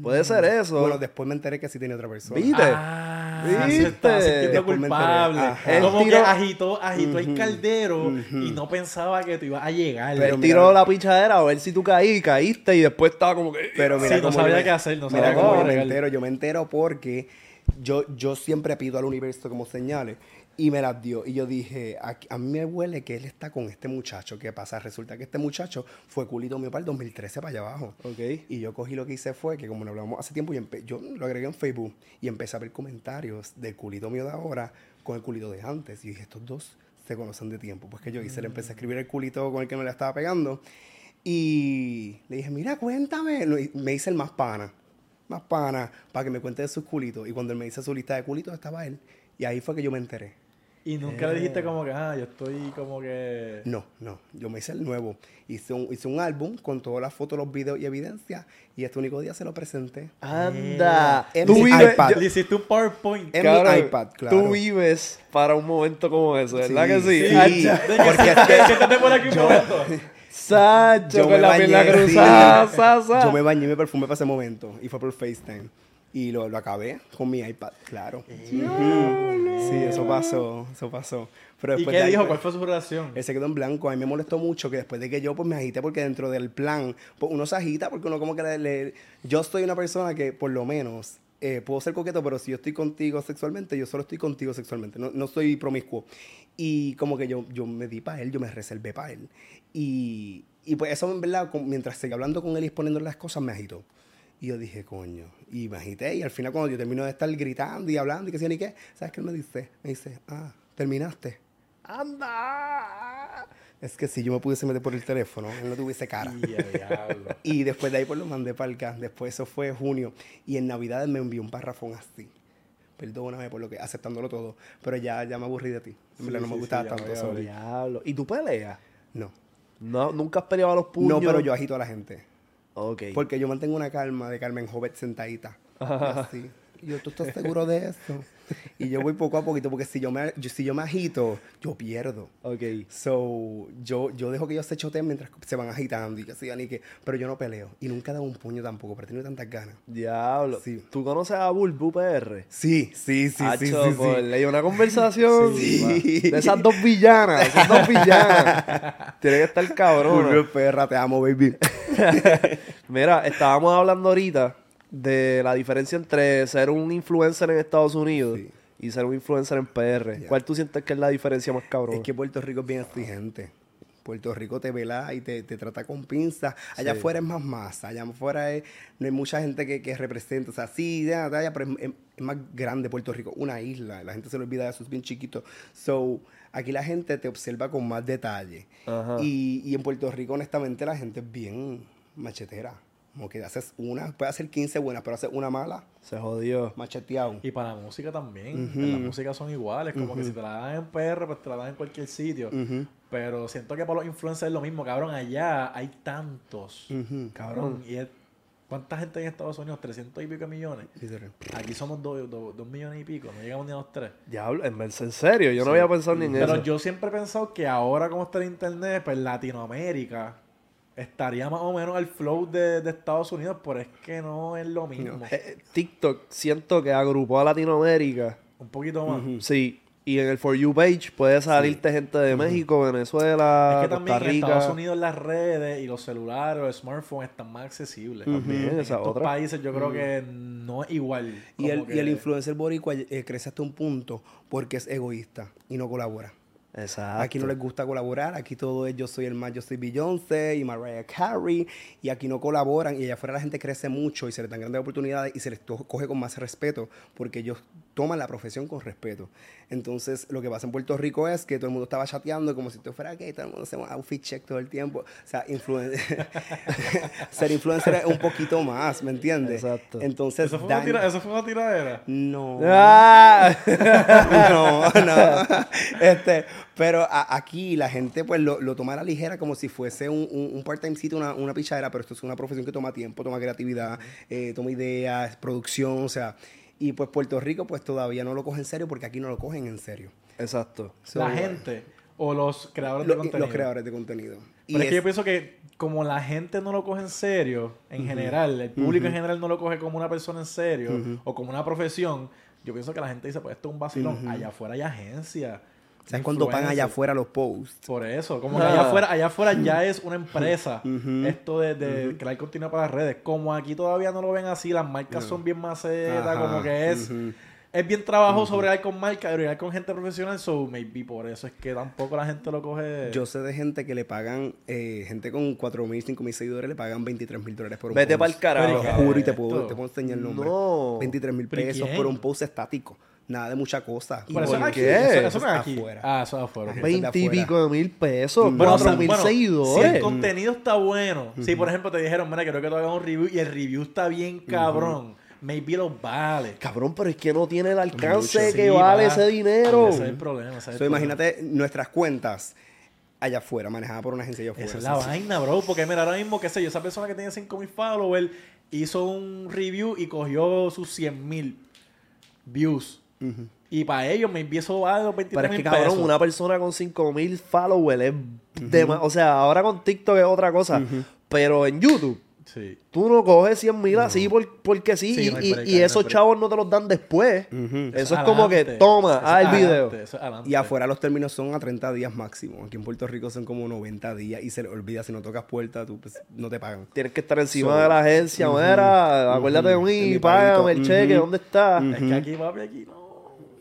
Puede ser eso. Bueno, después me enteré que sí tenía otra persona. ¿Viste? Ah, ¿Viste? se está sintiendo culpable. Como que tiró- agitó, agitó el caldero y no pensaba que tú ibas a llegar. Pero Él tiró la pichadera a ver si tú caí, caíste y después estaba como que... Pero mira Sí, no sabía yo qué hacer, no sabía cómo cómo yo me entero. Yo me entero porque yo, yo siempre pido al universo como señales y me las dio. Y yo dije, a, a mí me huele que él está con este muchacho. ¿Qué pasa? Resulta que este muchacho fue culito mío para el 2013 para allá abajo. Ok. Y yo cogí lo que hice fue que como lo hablamos hace tiempo, yo, yo lo agregué en Facebook y empecé a ver comentarios del culito mío de ahora con el culito de antes. Y dije, estos dos se conocen de tiempo. Pues que yo hice, le empecé a escribir el culito con el que me la estaba pegando. Y le dije, mira, cuéntame. Me hice el más pana. Más pana, para que me cuente de sus culitos. Y cuando él me hizo su lista de culitos, estaba él. Y ahí fue que yo me enteré. Y nunca le dijiste como que, ah, yo estoy como que... No, no, yo me hice el nuevo. Hice un, hice un álbum con todas las fotos, los videos y evidencias. Y este único día se lo presenté. Anda. En Tú mi vives... iPad. Le hiciste un PowerPoint. En Cabrón, mi iPad, claro. Tú vives para un momento como ese, ¿verdad Sí, que sí? sí. De que Porque es que- siéntate por aquí un momento. Sacho, Yo con me la bañé, pierna sí. cruzada, sa, sa. Yo me bañé y me perfumé para ese momento. Y fue por FaceTime. Y lo, lo acabé con mi iPad, claro. Ujú. Sí, eso pasó, eso pasó. Pero ¿Y después qué de ahí, dijo? ¿Cuál fue su reacción? Él se quedó en blanco. A mí me molestó mucho que después de que yo pues me agité porque dentro del plan, pues uno se agita porque uno como que le... le- yo soy una persona que por lo menos eh, puedo ser coqueto, pero si yo estoy contigo sexualmente, yo solo estoy contigo sexualmente. No, no soy promiscuo. Y como que yo, yo me di para él, yo me reservé para él. Y, y pues eso en verdad, con- mientras seguía hablando con él y exponiéndole las cosas, me agitó. Y yo dije, coño. Y me agité. Y al final, cuando yo termino de estar gritando y hablando y que sí, ni qué, ¿sabes qué él me dice? Me dice, ah, terminaste. Anda. Es que si yo me pudiese meter por el teléfono, él no tuviese cara. Y después de ahí pues lo mandé para el. Después eso fue junio. Y en Navidad me envió un parrafón así. Perdóname por lo que, aceptándolo todo. Pero ya, ya me aburrí de ti. En verdad Sí, no me sí, gustaba sí, tanto eso. ¿Y tú peleas? No. No, nunca has peleado a los puños. No, pero yo agito a la gente. Ok. Porque yo mantengo una calma de Carmen Jovet sentadita. Y así. Y yo, ¿tú estás seguro de eso? Y yo voy poco a poquito, porque si yo me, yo- si yo me agito, yo pierdo. Ok. So, yo, yo dejo que ellos se choteen mientras se van agitando y que sigan y que... Pero yo no peleo. Y nunca he dado un puño tampoco, pero he tenido tantas ganas. Diablo. Sí. ¿Tú conoces a Bulbu PR? Sí, sí, sí, sí, Hacho, sí, sí. pues, leí una conversación Sí. de esas dos villanas, esas dos villanas. Tiene que estar cabrón. Fulvio Perra, te amo, baby. Mira, estábamos hablando ahorita de la diferencia entre ser un influencer en Estados Unidos Sí. y ser un influencer en PR. ¿Cuál tú sientes que es la diferencia más cabrón? Es que Puerto Rico es bien exigente. Puerto Rico te vela y te, te trata con pinzas. Allá afuera es más masa. Allá afuera es- no hay mucha gente que, que representa. O sea, sí, ya, ya, pero es, más grande Puerto Rico. Una isla. La gente se le olvida de eso, es bien chiquito. So, aquí la gente te observa con más detalle. Y, y en Puerto Rico, honestamente, la gente es bien machetera. Como que haces una, puedes hacer 15 buenas, pero haces una mala, Se jodió. macheteado. Y para la música también. En la música son iguales. Como que si te la dan en PR, pues te la dan en cualquier sitio. Pero siento que para los influencers es lo mismo, cabrón. Allá hay tantos. Cabrón. Y es- ¿Cuánta gente hay en Estados Unidos? 300 y pico millones. Aquí somos dos, dos- dos millones y pico. No llegamos ni a los tres. Diablo, en en serio, yo no había pensado ni en Pero eso. yo siempre he pensado que ahora como está el internet, pues Latinoamérica estaría más o menos al flow de, de Estados Unidos, pero es que no es lo mismo. Eh, eh, TikTok siento que agrupó a Latinoamérica. Un poquito más. Sí. Y en el For You page puede salirte gente de México, Venezuela, Es que también Costa en Estados. Unidos las redes y los celulares, los smartphones están más accesibles. También, En esa estos otra. países yo creo que no es igual. Y el, y el influencer boricua eh, crece hasta un punto porque es egoísta y no colabora. Exacto. Aquí no les gusta colaborar, aquí todo es yo soy el más, yo soy Beyoncé y Mariah Carey, y aquí no colaboran, y allá afuera la gente crece mucho y se les dan grandes oportunidades y se les coge con más respeto, porque ellos toman la profesión con respeto. Entonces, lo que pasa en Puerto Rico es que todo el mundo estaba chateando como si tú fuera gay, todo el mundo se un outfit check todo el tiempo. O sea, influen- ser influencer es un poquito más, ¿me entiendes? Exacto. Entonces, ¿Eso fue, tira- eso fue una tiradera. No. ¡Ah! no, no. Este, pero a- aquí la gente pues lo, lo toma a la ligera como si fuese un, un, un part-time sitio, una, una pichadera, pero esto es una profesión que toma tiempo, toma creatividad, eh, toma ideas, producción, o sea. Y pues Puerto Rico pues todavía no lo coge en serio porque aquí no lo cogen en serio. Exacto. So, la gente o los creadores lo- de contenido. los creadores de contenido. Y Pero es que yo pienso que como la gente no lo coge en serio, en general, el público en general no lo coge como una persona en serio o como una profesión, yo pienso que la gente dice, pues esto es un vacilón. Allá afuera hay agencias. ¿Sabes cuando van allá afuera los posts? Por eso, como que allá afuera, allá afuera ya es una empresa esto de, de crear contenido para las redes. Como aquí todavía no lo ven así, las marcas son bien macetas, como que es, es bien trabajoso bregar con marcas, bregar con gente profesional, so maybe por eso es que tampoco la gente lo coge. Yo sé de gente que le pagan, eh, gente con 4 mil, 5 mil seguidores le pagan 23 mil dólares por un Vete post. pa'l carajo. Te lo ¿Qué juro y te puedo, te puedo enseñar el nombre. No. 23 mil ¿Pero pesos por un post estático. Nada de mucha cosa. Eso ¿Por aquí? Eso, eso Eso no es es aquí. afuera. Ah, eso es afuera. ok. Veinte- de Veinte y afuera. pico de mil pesos. Pero, mil bueno, Si seguidores. el contenido está bueno, si por ejemplo te dijeron, mira, quiero que tú hagas un review y el review está bien cabrón, maybe lo vale. Cabrón, pero es que no tiene el alcance Mucho. que Sí, vale va. ese dinero. Ese es el problema. ese es el So, problema. imagínate nuestras cuentas allá afuera, manejadas por una agencia allá afuera. Esa es la vaina, bro. Porque mira, ahora mismo, qué sé yo, esa persona que tenía 5000 followers hizo un review y cogió sus 100,000 views. Y para ellos me empiezo a los 23 Pero es que, cabrón, pesos. una persona con 5000 followers es O sea, ahora con TikTok es otra cosa. Pero en YouTube, Sí. tú no coges 100 mil así por- porque sí. Sí, y, no hay y- break, y no hay esos break. chavos no te los dan después. Eso es como que, toma, es el video. eso es. Y afuera los términos son a 30 días máximo. Aquí en Puerto Rico son como 90 días y se les olvida si no tocas puerta, tú pues, no te pagan. Tienes que estar encima So, de la agencia. Mira, acuérdate de mí, págame el cheque. ¿dónde está? Es que aquí, papi, aquí no.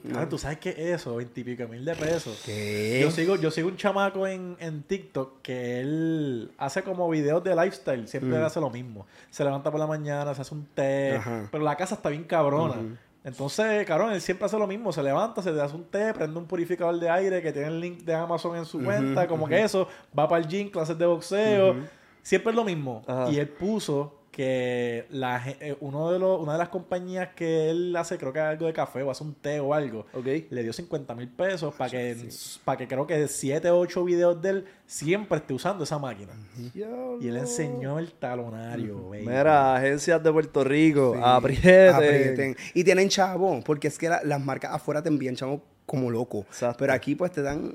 Claro, tú sabes qué es eso, 20 y pico mil de pesos. ¿Qué? Yo sigo, yo sigo un chamaco en, en TikTok que él hace como videos de lifestyle, siempre hace lo mismo. Se levanta por la mañana, se hace un té, Ajá. pero la casa está bien cabrona. Entonces, cabrón, él siempre hace lo mismo, se levanta, se le hace un té, prende un purificador de aire que tiene el link de Amazon en su cuenta, como que eso, va para el gym, clases de boxeo, siempre es lo mismo. Y él puso que la, eh, uno de los, una de las compañías que él hace, creo que algo de café o hace un té o algo, Ok. le dio 50 mil pesos para que, para que creo que 7 o 8 videos de él siempre esté usando esa máquina. Y él enseñó el talonario, baby. Mira, agencias de Puerto Rico, Sí, aprieten. aprieten. Y tienen chavo, porque es que la- las marcas afuera te envían chavo como loco. Exacto. Pero aquí pues te dan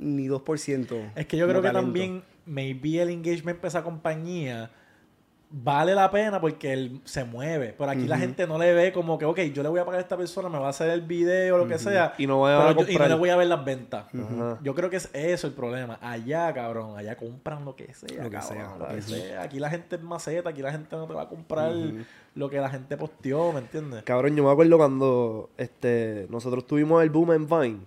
ni 2%. Es que yo creo que talento. también, maybe el engagement para esa compañía vale la pena porque él se mueve. Pero aquí la gente no le ve como que, ok, yo le voy a pagar a esta persona, me va a hacer el video, lo que sea. Y no voy a pero yo- y no le voy a ver las ventas. Yo creo que es eso el problema. Allá, cabrón, allá compran lo que sea. Lo que cabrón, sea. lo que sea. Aquí la gente es maceta, aquí la gente no te va a comprar lo que la gente posteó, ¿me entiendes? Cabrón, yo me acuerdo cuando este, nosotros tuvimos el boom en Vine.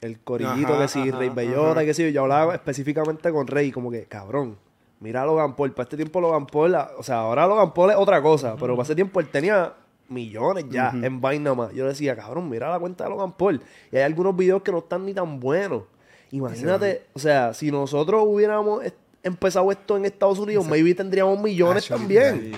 el corillito Ajá, que sí, ajá, Rey Bellota, que sí, yo hablaba específicamente con Rey, como que, cabrón, mira a Logan Paul, para este tiempo Logan Paul, la- o sea, ahora Logan Paul es otra cosa, pero para ese tiempo él tenía millones ya en vaina más. Yo decía, cabrón, mira la cuenta de Logan Paul. Y hay algunos videos que no están ni tan buenos. Imagínate, o sea, si nosotros hubiéramos empezado esto en Estados Unidos, maybe tendríamos millones Ah, también.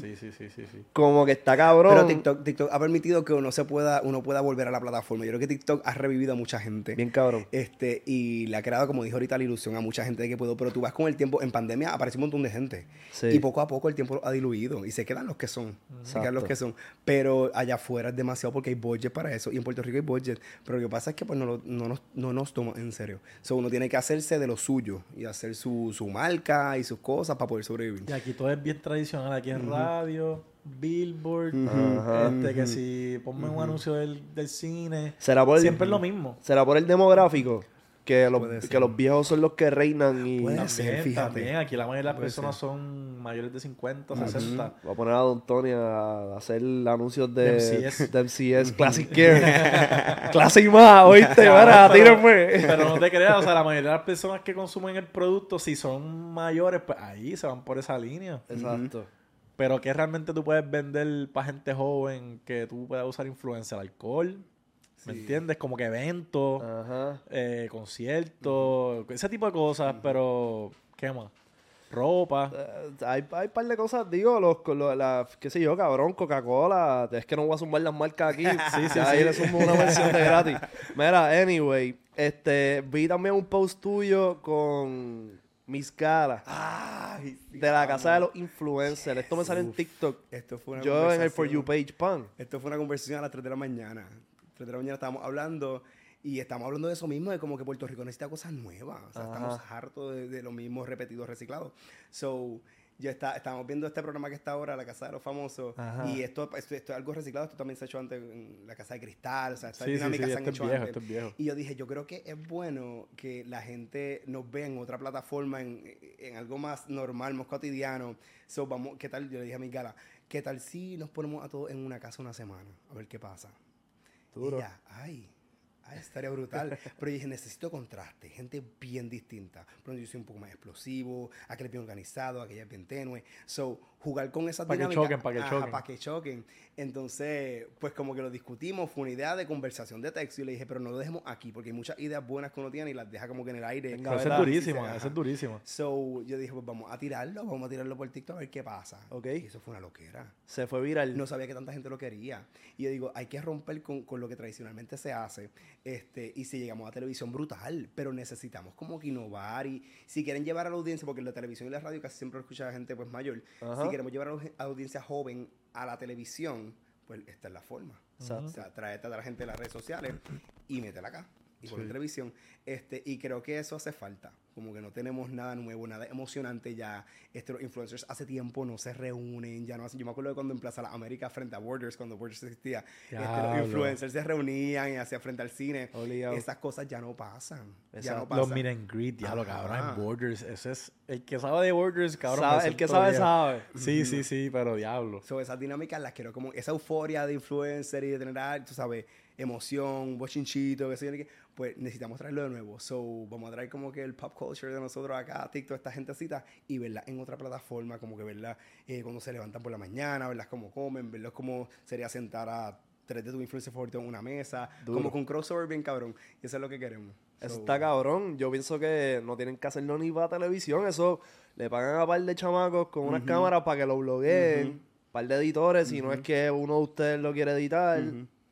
Sí, sí, sí, sí, sí, sí. Como que está cabrón. Pero TikTok, TikTok ha permitido que uno se pueda, uno pueda volver a la plataforma. Yo creo que TikTok ha revivido a mucha gente. Bien cabrón. Este, y le ha creado, como dijo ahorita, la ilusión a mucha gente de que puedo. Pero tú vas con el tiempo, en pandemia apareció un montón de gente. Sí. Y poco a poco el tiempo ha diluido. Y se quedan los que son. Se quedan los Exacto. que son. Pero allá afuera es demasiado porque hay budget para eso. Y en Puerto Rico hay budget. Pero lo que pasa es que pues, no, lo- no, nos, no nos toma en serio. So, uno tiene que hacerse de lo suyo. Y hacer su, su marca y sus cosas para poder sobrevivir. Y aquí todo es bien tradicional. Aquí en radio, Billboard, este, que si ponme un anuncio del, del cine. ¿Será por el- Siempre es lo mismo. ¿Será por el demográfico? Que los, que los viejos son los que reinan y... Puede También, ser, fíjate. también. Aquí la mayoría de las Puede personas son mayores de 50, 60. Voy a poner a Don Tony a hacer anuncios de, De MCS. de MCS Classic Care. Classic más, oíste, para, tírenme. Pero no te creas, o sea, la mayoría de las personas que consumen el producto, si son mayores, pues ahí se van por esa línea. Exacto. Pero que realmente tú puedes vender para gente joven que tú puedas usar influencer, alcohol, ¿me entiendes? Como que eventos, eh, conciertos, ese tipo de cosas, pero ¿qué más? Ropa. Eh, hay, hay un par de cosas, digo, los, con lo- la, qué sé yo, cabrón, Coca-Cola, es que no voy a sumar las marcas aquí. sí, sí, Ahí le sumo una versión de gratis. Mira, anyway, este, vi también un post tuyo con Miss Cara Ay, sí, de la casa de los influencers. Esto me sale en TikTok. Esto fue una Yo en el For You Page Pan. Esto fue una conversación a las 3 de la mañana. 3 de la mañana estábamos hablando y estamos hablando de eso mismo, de como que Puerto Rico necesita cosas nuevas. O sea, Ajá. estamos hartos de, de lo mismo repetido, reciclado. So, yo está, estábamos viendo este programa que está ahora, La Casa de los Famosos, Ajá. y esto, esto, esto es algo reciclado, esto también se ha hecho antes en La Casa de Cristal, o sea, estas Sí, sí, dinámicas sí, se han hecho viejo, antes. viejo. Y yo dije, yo creo que es bueno que la gente nos vea en otra plataforma, en, en algo más normal, más cotidiano. So, vamos, ¿qué tal? Yo le dije a mi gala, ¿qué tal si nos ponemos a todos en una casa una semana? A ver qué pasa. Duro. Y ella, ay, ay, estaría brutal. Pero yo dije, necesito contraste, gente bien distinta. Ejemplo, yo soy un poco más explosivo, aquel es bien organizado, aquella es bien tenue. So, jugar con esas Pa' que choquen, pa' que choquen. pa' que choquen. Entonces, pues como que lo discutimos, fue una idea de conversación de texto y le dije, pero no lo dejemos aquí, porque hay muchas ideas buenas que uno tiene y las deja como que en el aire. Esa es durísima, esa es durísima. So, yo dije, pues vamos a tirarlo, vamos a tirarlo por TikTok a ver qué pasa. Ok. Y eso fue una loquera. Se fue viral. No sabía que tanta gente lo quería. Y yo digo, hay que romper con, con lo que tradicionalmente se hace. Este, y si llegamos a televisión, brutal. Pero necesitamos como que innovar. Y si quieren llevar a la audiencia, porque la televisión y la radio casi siempre lo escucha gente pues mayor. Ajá. Si queremos llevar a audiencia joven a la televisión, pues esta es la forma. O sea, tráete a la gente de las redes sociales y métela acá. Y por televisión. Este, y creo que eso hace falta. Como que no tenemos nada nuevo, nada emocionante ya. Este, los influencers hace tiempo no se reúnen, ya no hacen. Yo me acuerdo de cuando en Plaza Las Américas, frente a Borders, cuando Borders existía, este, los influencers se reunían y hacían frente al cine. Obligado. Esas cosas ya no pasan. Ya no pasan. Los meet and greet, ya lo Ajá. cabrón, en Borders. Ese es el que sabe de Borders, cabrón. Sabe- el que sabe, bien. sabe. Sí, sí, sí, pero diablo. So, esas dinámicas las quiero como esa euforia de influencer y de tener, ah, tú sabes, emoción, bochinchito, qué sé yo, qué, pues necesitamos traerlo de nuevo. So, vamos a traer como que el pop culture de nosotros acá, TikTok, esta gentecita, y verla en otra plataforma, como que verla eh, cuando se levantan por la mañana, verlas cómo comen, verlos cómo sería sentar a tres de tus influencers favoritos en una mesa, Duro. como con crossover bien cabrón. Y eso es lo que queremos. Eso So, está cabrón. Yo pienso que no tienen que hacerlo ni para televisión. Eso le pagan a par de chamacos con unas cámaras para que lo blogueen. par de editores, si no es que uno de ustedes lo quiere editar.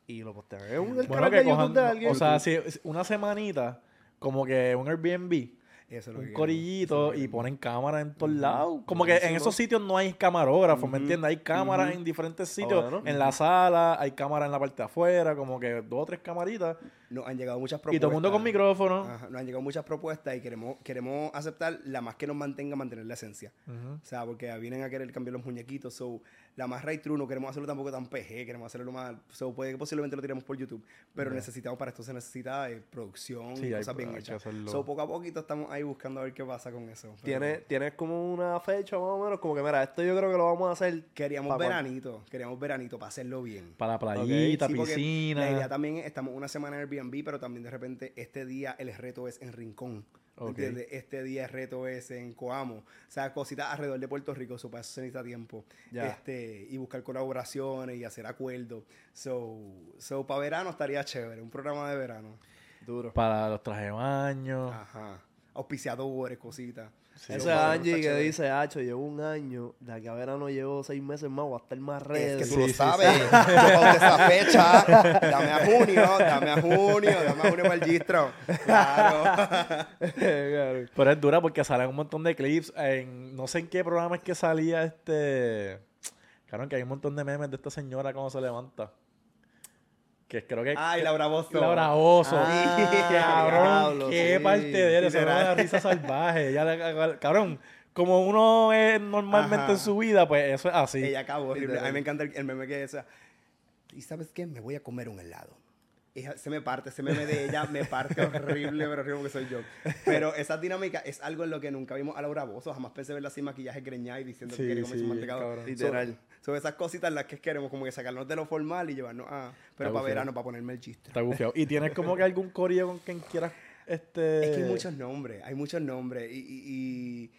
Y lo postean en un- el Bueno, canal que de YouTube cojan, de alguien. o sea, si una semanita, como que un Airbnb, Eso es lo que un corillito y ponen cámaras en todos lados. Como que en esos sitios no hay camarógrafos, ¿me entiendes? Hay cámaras en diferentes sitios. bueno. En la sala, hay cámaras en la parte de afuera, como que dos o tres camaritas. Nos han llegado muchas Y propuestas. todo el mundo con micrófono. Ajá, nos han llegado muchas propuestas y queremos, queremos aceptar la más que nos mantenga mantener la esencia. O sea, porque vienen a querer cambiar los muñequitos. So, la más right true no queremos hacerlo tampoco tan PG, queremos hacerlo lo más. So, puede que posiblemente lo tiremos por YouTube. Pero necesitamos, para esto se necesita eh, producción Sí, y hay- cosas bien hay que hechas. So, poco a poquito estamos ahí buscando a ver qué pasa con eso. ¿Tienes, tienes como una fecha más o menos, como que mira, esto yo creo que lo vamos a hacer. Queríamos veranito, queríamos veranito para hacerlo bien. Para la playita, Sí, porque piscina. La idea también es, estamos una semana en Airbnb, pero también de repente este día el reto es en Rincón. ¿me Ok. entiendes? Este día el reto es en Coamo. O sea, cositas alrededor de Puerto Rico, eso para eso se necesita tiempo. Ya. Este, y buscar colaboraciones y hacer acuerdos. So, so para verano estaría chévere, un programa de verano. Duro. Para los trajes de baño. Ajá. Auspiciadores, cositas. Sí, Ese Angie que chévere. dice, Hacho, llevo un año, de aquí a verano llevo seis meses más, voy a estar más Es ready. que tú Sí, lo sí, sabes. Yo pauté esa fecha. Dame a junio, dame a junio, dame a junio para el gistro. Claro. Claro. Pero es dura porque salen un montón de clips. En, no sé en qué programa es que salía este. Claro, que hay un montón de memes de esta señora cuando se levanta. Que creo que. Ay, Laura Bozo. Laura Oso. Ah, cabrón, diablo, qué sí. parte de él. Eso era una risa salvaje. Ella cabrón, como uno es normalmente Ajá. en su vida, pues eso es así. Ella acabó. A mí me encanta el, el meme que esa. ¿Y sabes qué? Me voy a comer un helado. Ella- se me parte, ese meme de ella me parte horrible, pero horrible porque soy yo. Pero esa dinámica es algo en lo que nunca vimos a Laura Bozo. Jamás pensé verla sin maquillaje greñada y diciendo Sí, que quería comer sí, su mantecado. Literal. Son esas cositas las que queremos como que sacarnos de lo formal y llevarnos a... Pero Está para bufiado. verano, para ponerme el chiste. Está gufiado. ¿Y tienes como que algún corillo con quien quieras este Es que hay muchos nombres, hay muchos nombres. Y, y, y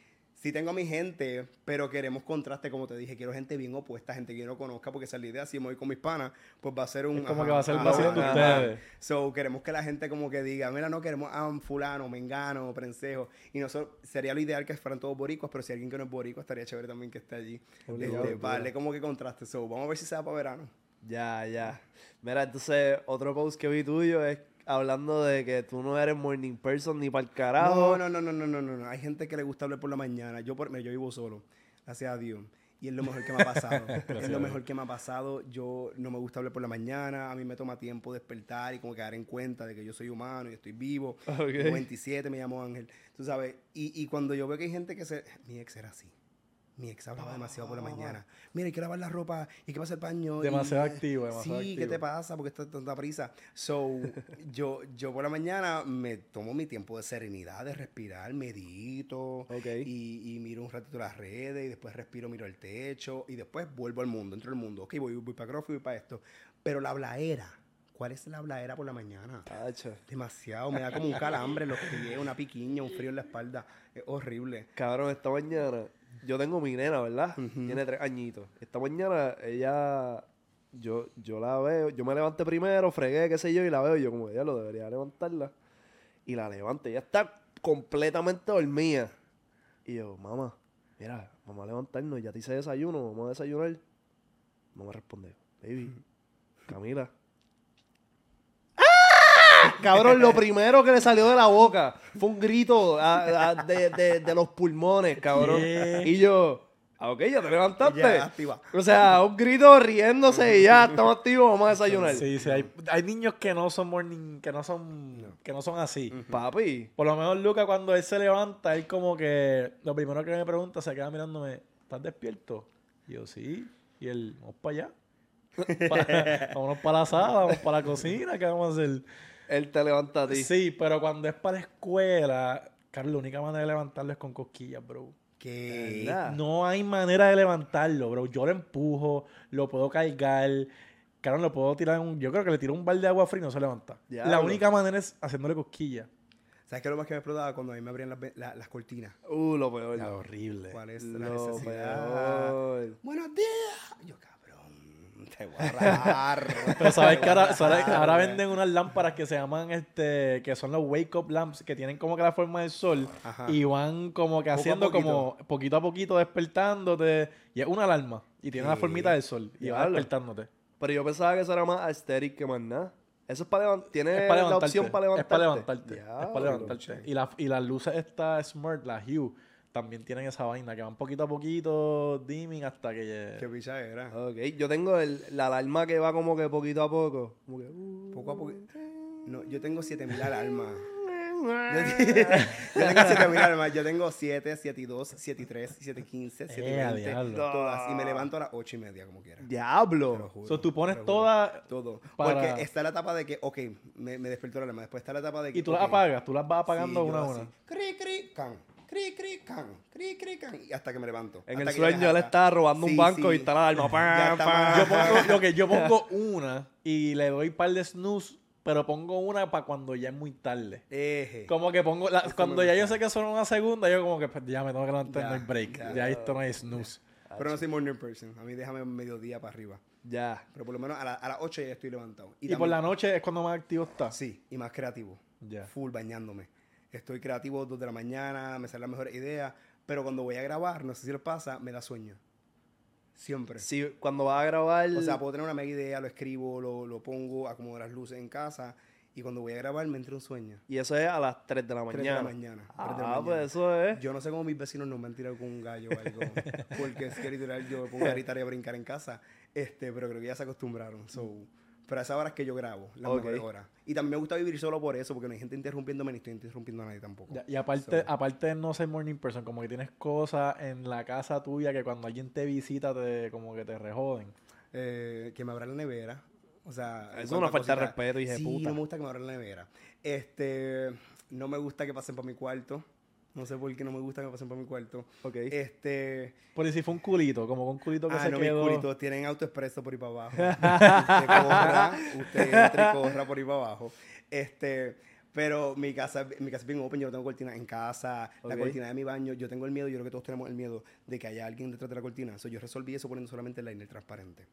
sí tengo a mi gente, pero queremos contraste, como te dije. Quiero gente bien opuesta, gente que yo no conozca, porque esa es la idea. Si me voy con mis panas, pues va a ser un... Es como que va a ser el vacilón de ustedes. So, queremos que la gente como que diga, mira, no queremos a un fulano, mengano, prensejo. Y nosotros, sería lo ideal que fueran todos boricuas, pero si alguien que no es boricua, estaría chévere también que esté allí. Obligado, Este, darle como que contraste. So, vamos a ver si se da para verano. Ya, ya. Mira, entonces, otro post que vi tuyo es hablando de que tú no eres morning person ni para el carajo. No, no, no, no, no, no, no. Hay gente que le gusta hablar por la mañana. Yo, por, yo vivo solo, gracias a Dios. Y es lo mejor que me ha pasado. es lo mejor que me ha pasado. Yo no me gusta hablar por la mañana. A mí me toma tiempo despertar y como que dar en cuenta de que yo soy humano y estoy vivo. Ok. Tengo 27, me llamo Ángel. Tú sabes. Y, y cuando yo veo que hay gente que se... Mi ex era así. Mi ex hablaba demasiado por la mañana. Mira, hay que lavar la ropa, hay que pasar el paño. y- Demasiado activo, demasiado Sí, ¿qué activo. te pasa? Porque está tanta prisa. So, yo, yo por la mañana me tomo mi tiempo de serenidad, de respirar, medito. Ok. Y, y miro un ratito las redes y después respiro, miro el techo y después vuelvo al mundo, entro al mundo. Ok, voy, voy para CrossFit, voy para esto. Pero la hablaera, ¿cuál es la hablaera por la mañana? Demasiado, me da como un calambre en los pies, una piquiña, un frío en la espalda. Es horrible. Cabrón, esta mañana, yo tengo mi nena, ¿verdad? Tiene tres añitos. Esta mañana, ella, yo, yo la veo, yo me levanté primero, fregué, qué sé yo, y la veo, y yo como, ya lo debería levantarla. Y la levanto, ella está completamente dormida. Y yo, mamá, mira, vamos a levantarnos, ya te hice desayuno, vamos a desayunar. No me responde, baby, Camila. Cabrón, lo primero que le salió de la boca fue un grito a- a- de, de- de los pulmones, cabrón. Y yo, ah, ok, ya te levantaste. Ya, activa. O sea, un grito riéndose y ya, estamos activos, vamos a desayunar. Sí, sí, hay, hay niños que no son morning, que no son, que no son así. Papi, Por lo menos Luca cuando él se levanta, él como que lo primero que me pregunta se queda mirándome, ¿estás despierto? Y yo, sí. Y él, vamos para allá. Vámonos para la sala, vamos para la cocina, ¿qué vamos a hacer? Él te levanta a ti. Sí, pero cuando es para la escuela, Carlos, la única manera de levantarlo es con cosquillas, bro. Que. No hay manera de levantarlo, bro. Yo lo empujo, lo puedo cargar. Carlos, lo puedo tirar en un... Yo creo que le tiro un balde de agua fría y no se levanta. La única manera es haciéndole cosquillas. ¿Sabes qué es lo más que me explotaba cuando a mí me abrían las, la- las cortinas? Uh, lo peor. horrible. ¿Cuál es la Lo necesidad? peor. Buenos días. Yo, cabrón, te voy a rajar. Pero sabes que ahora, sabes- ahora venden unas lámparas que se llaman, este, que son los wake up lamps, que tienen como que la forma del sol Ajá. y van como que Poco haciendo poquito. como poquito a poquito despertándote. Y es una alarma y tiene la Sí. formita del sol y va despertándote. Pero yo pensaba que eso era más aesthetic que más nada. Eso es para levantar. Tiene Es para la levantarte. opción para levantarte. Es para levantarte. es para levantarte. Y, la, y las luces esta Smart, la Hue, también tienen esa vaina que van poquito a poquito dimming hasta que llegue. Qué picha era. Ok, yo tengo el, la alarma que va como que poquito a poco. Como que, uh, Poco a poco. No, yo tengo 7000 alarmas. Yo, tengo 7000 alarmas. Yo tengo 7, 7 y 2, 7 y 3, 7 y 15, 7 y Eh, a 20. diablo. Todas. Y me levanto a las 8 y media, como quiera. Te lo Diablo. juro, So, tú pones todas Todo. para- Porque está la etapa de que, ok, me, me despertó la alarma. Después está la etapa de que. y tú las ok, apagas, tú las vas apagando sí, una a una. así, Cri, cri, can. Cri, cri, can. Cri, cri, can. Y hasta que me levanto. En el sueño él está. está robando un banco sí. y está la alarma. Pam, pam. Yo pongo, yo pongo una y le doy par de snooze pero pongo una para cuando ya es muy tarde. Eje. Como que pongo, la- cuando ya yo sé que son una segunda, yo como que pues, ya me tengo que levantar, no hay break. ya. Ya, esto no hay snooze. Pero no soy morning person. A mí déjame mediodía para arriba. Ya. Pero por lo menos a, la- a las 8 ya estoy levantado. Y, también- por la noche es cuando más activo está. Sí, y más creativo. Ya. Full bañándome. Estoy creativo 2 de la mañana, me salen las mejores ideas. Pero cuando voy a grabar, no sé si les pasa, me da sueño. Siempre. Si cuando vas a grabar. O sea, puedo tener una mega idea, lo escribo, lo, lo pongo, acomodo las luces en casa. Y cuando voy a grabar, me entra un sueño. y eso es a las 3 de la 3 mañana. de la mañana. de la Ah, mañana. pues eso es. Yo no sé cómo mis vecinos no me han tirado con un gallo o algo. porque es que literal yo me pongo a gritar y a brincar en casa. Este, pero creo que ya se acostumbraron. So, pero a esa hora es que yo grabo, las Ok. mejores horas. Y también me gusta vivir solo por eso, porque no hay gente interrumpiéndome ni estoy interrumpiendo a nadie tampoco. Ya, Y aparte, So, aparte de no ser morning person, como que tienes cosas en la casa tuya que cuando alguien te visita te como que te rejoden. eh, que me abra la nevera. O sea, en Es cuanto una a falta respeto, de sí, puta. no me gusta que me abran la nevera. Este, no me gusta que pasen por mi cuarto. No sé por qué no me gusta que pasen por mi cuarto. Ok. Este, Por si fue un culito, como un culito que ah, se no, quedó. mis culitos tienen autoexpreso por ahí para abajo. usted corra, usted corra por ahí para abajo. Este, pero mi casa, mi casa es bien open, yo no tengo cortina en casa, la cortina de mi baño, yo tengo el miedo, yo creo que todos tenemos el miedo de que haya alguien detrás de la cortina. So, yo resolví eso poniendo solamente el liner transparente.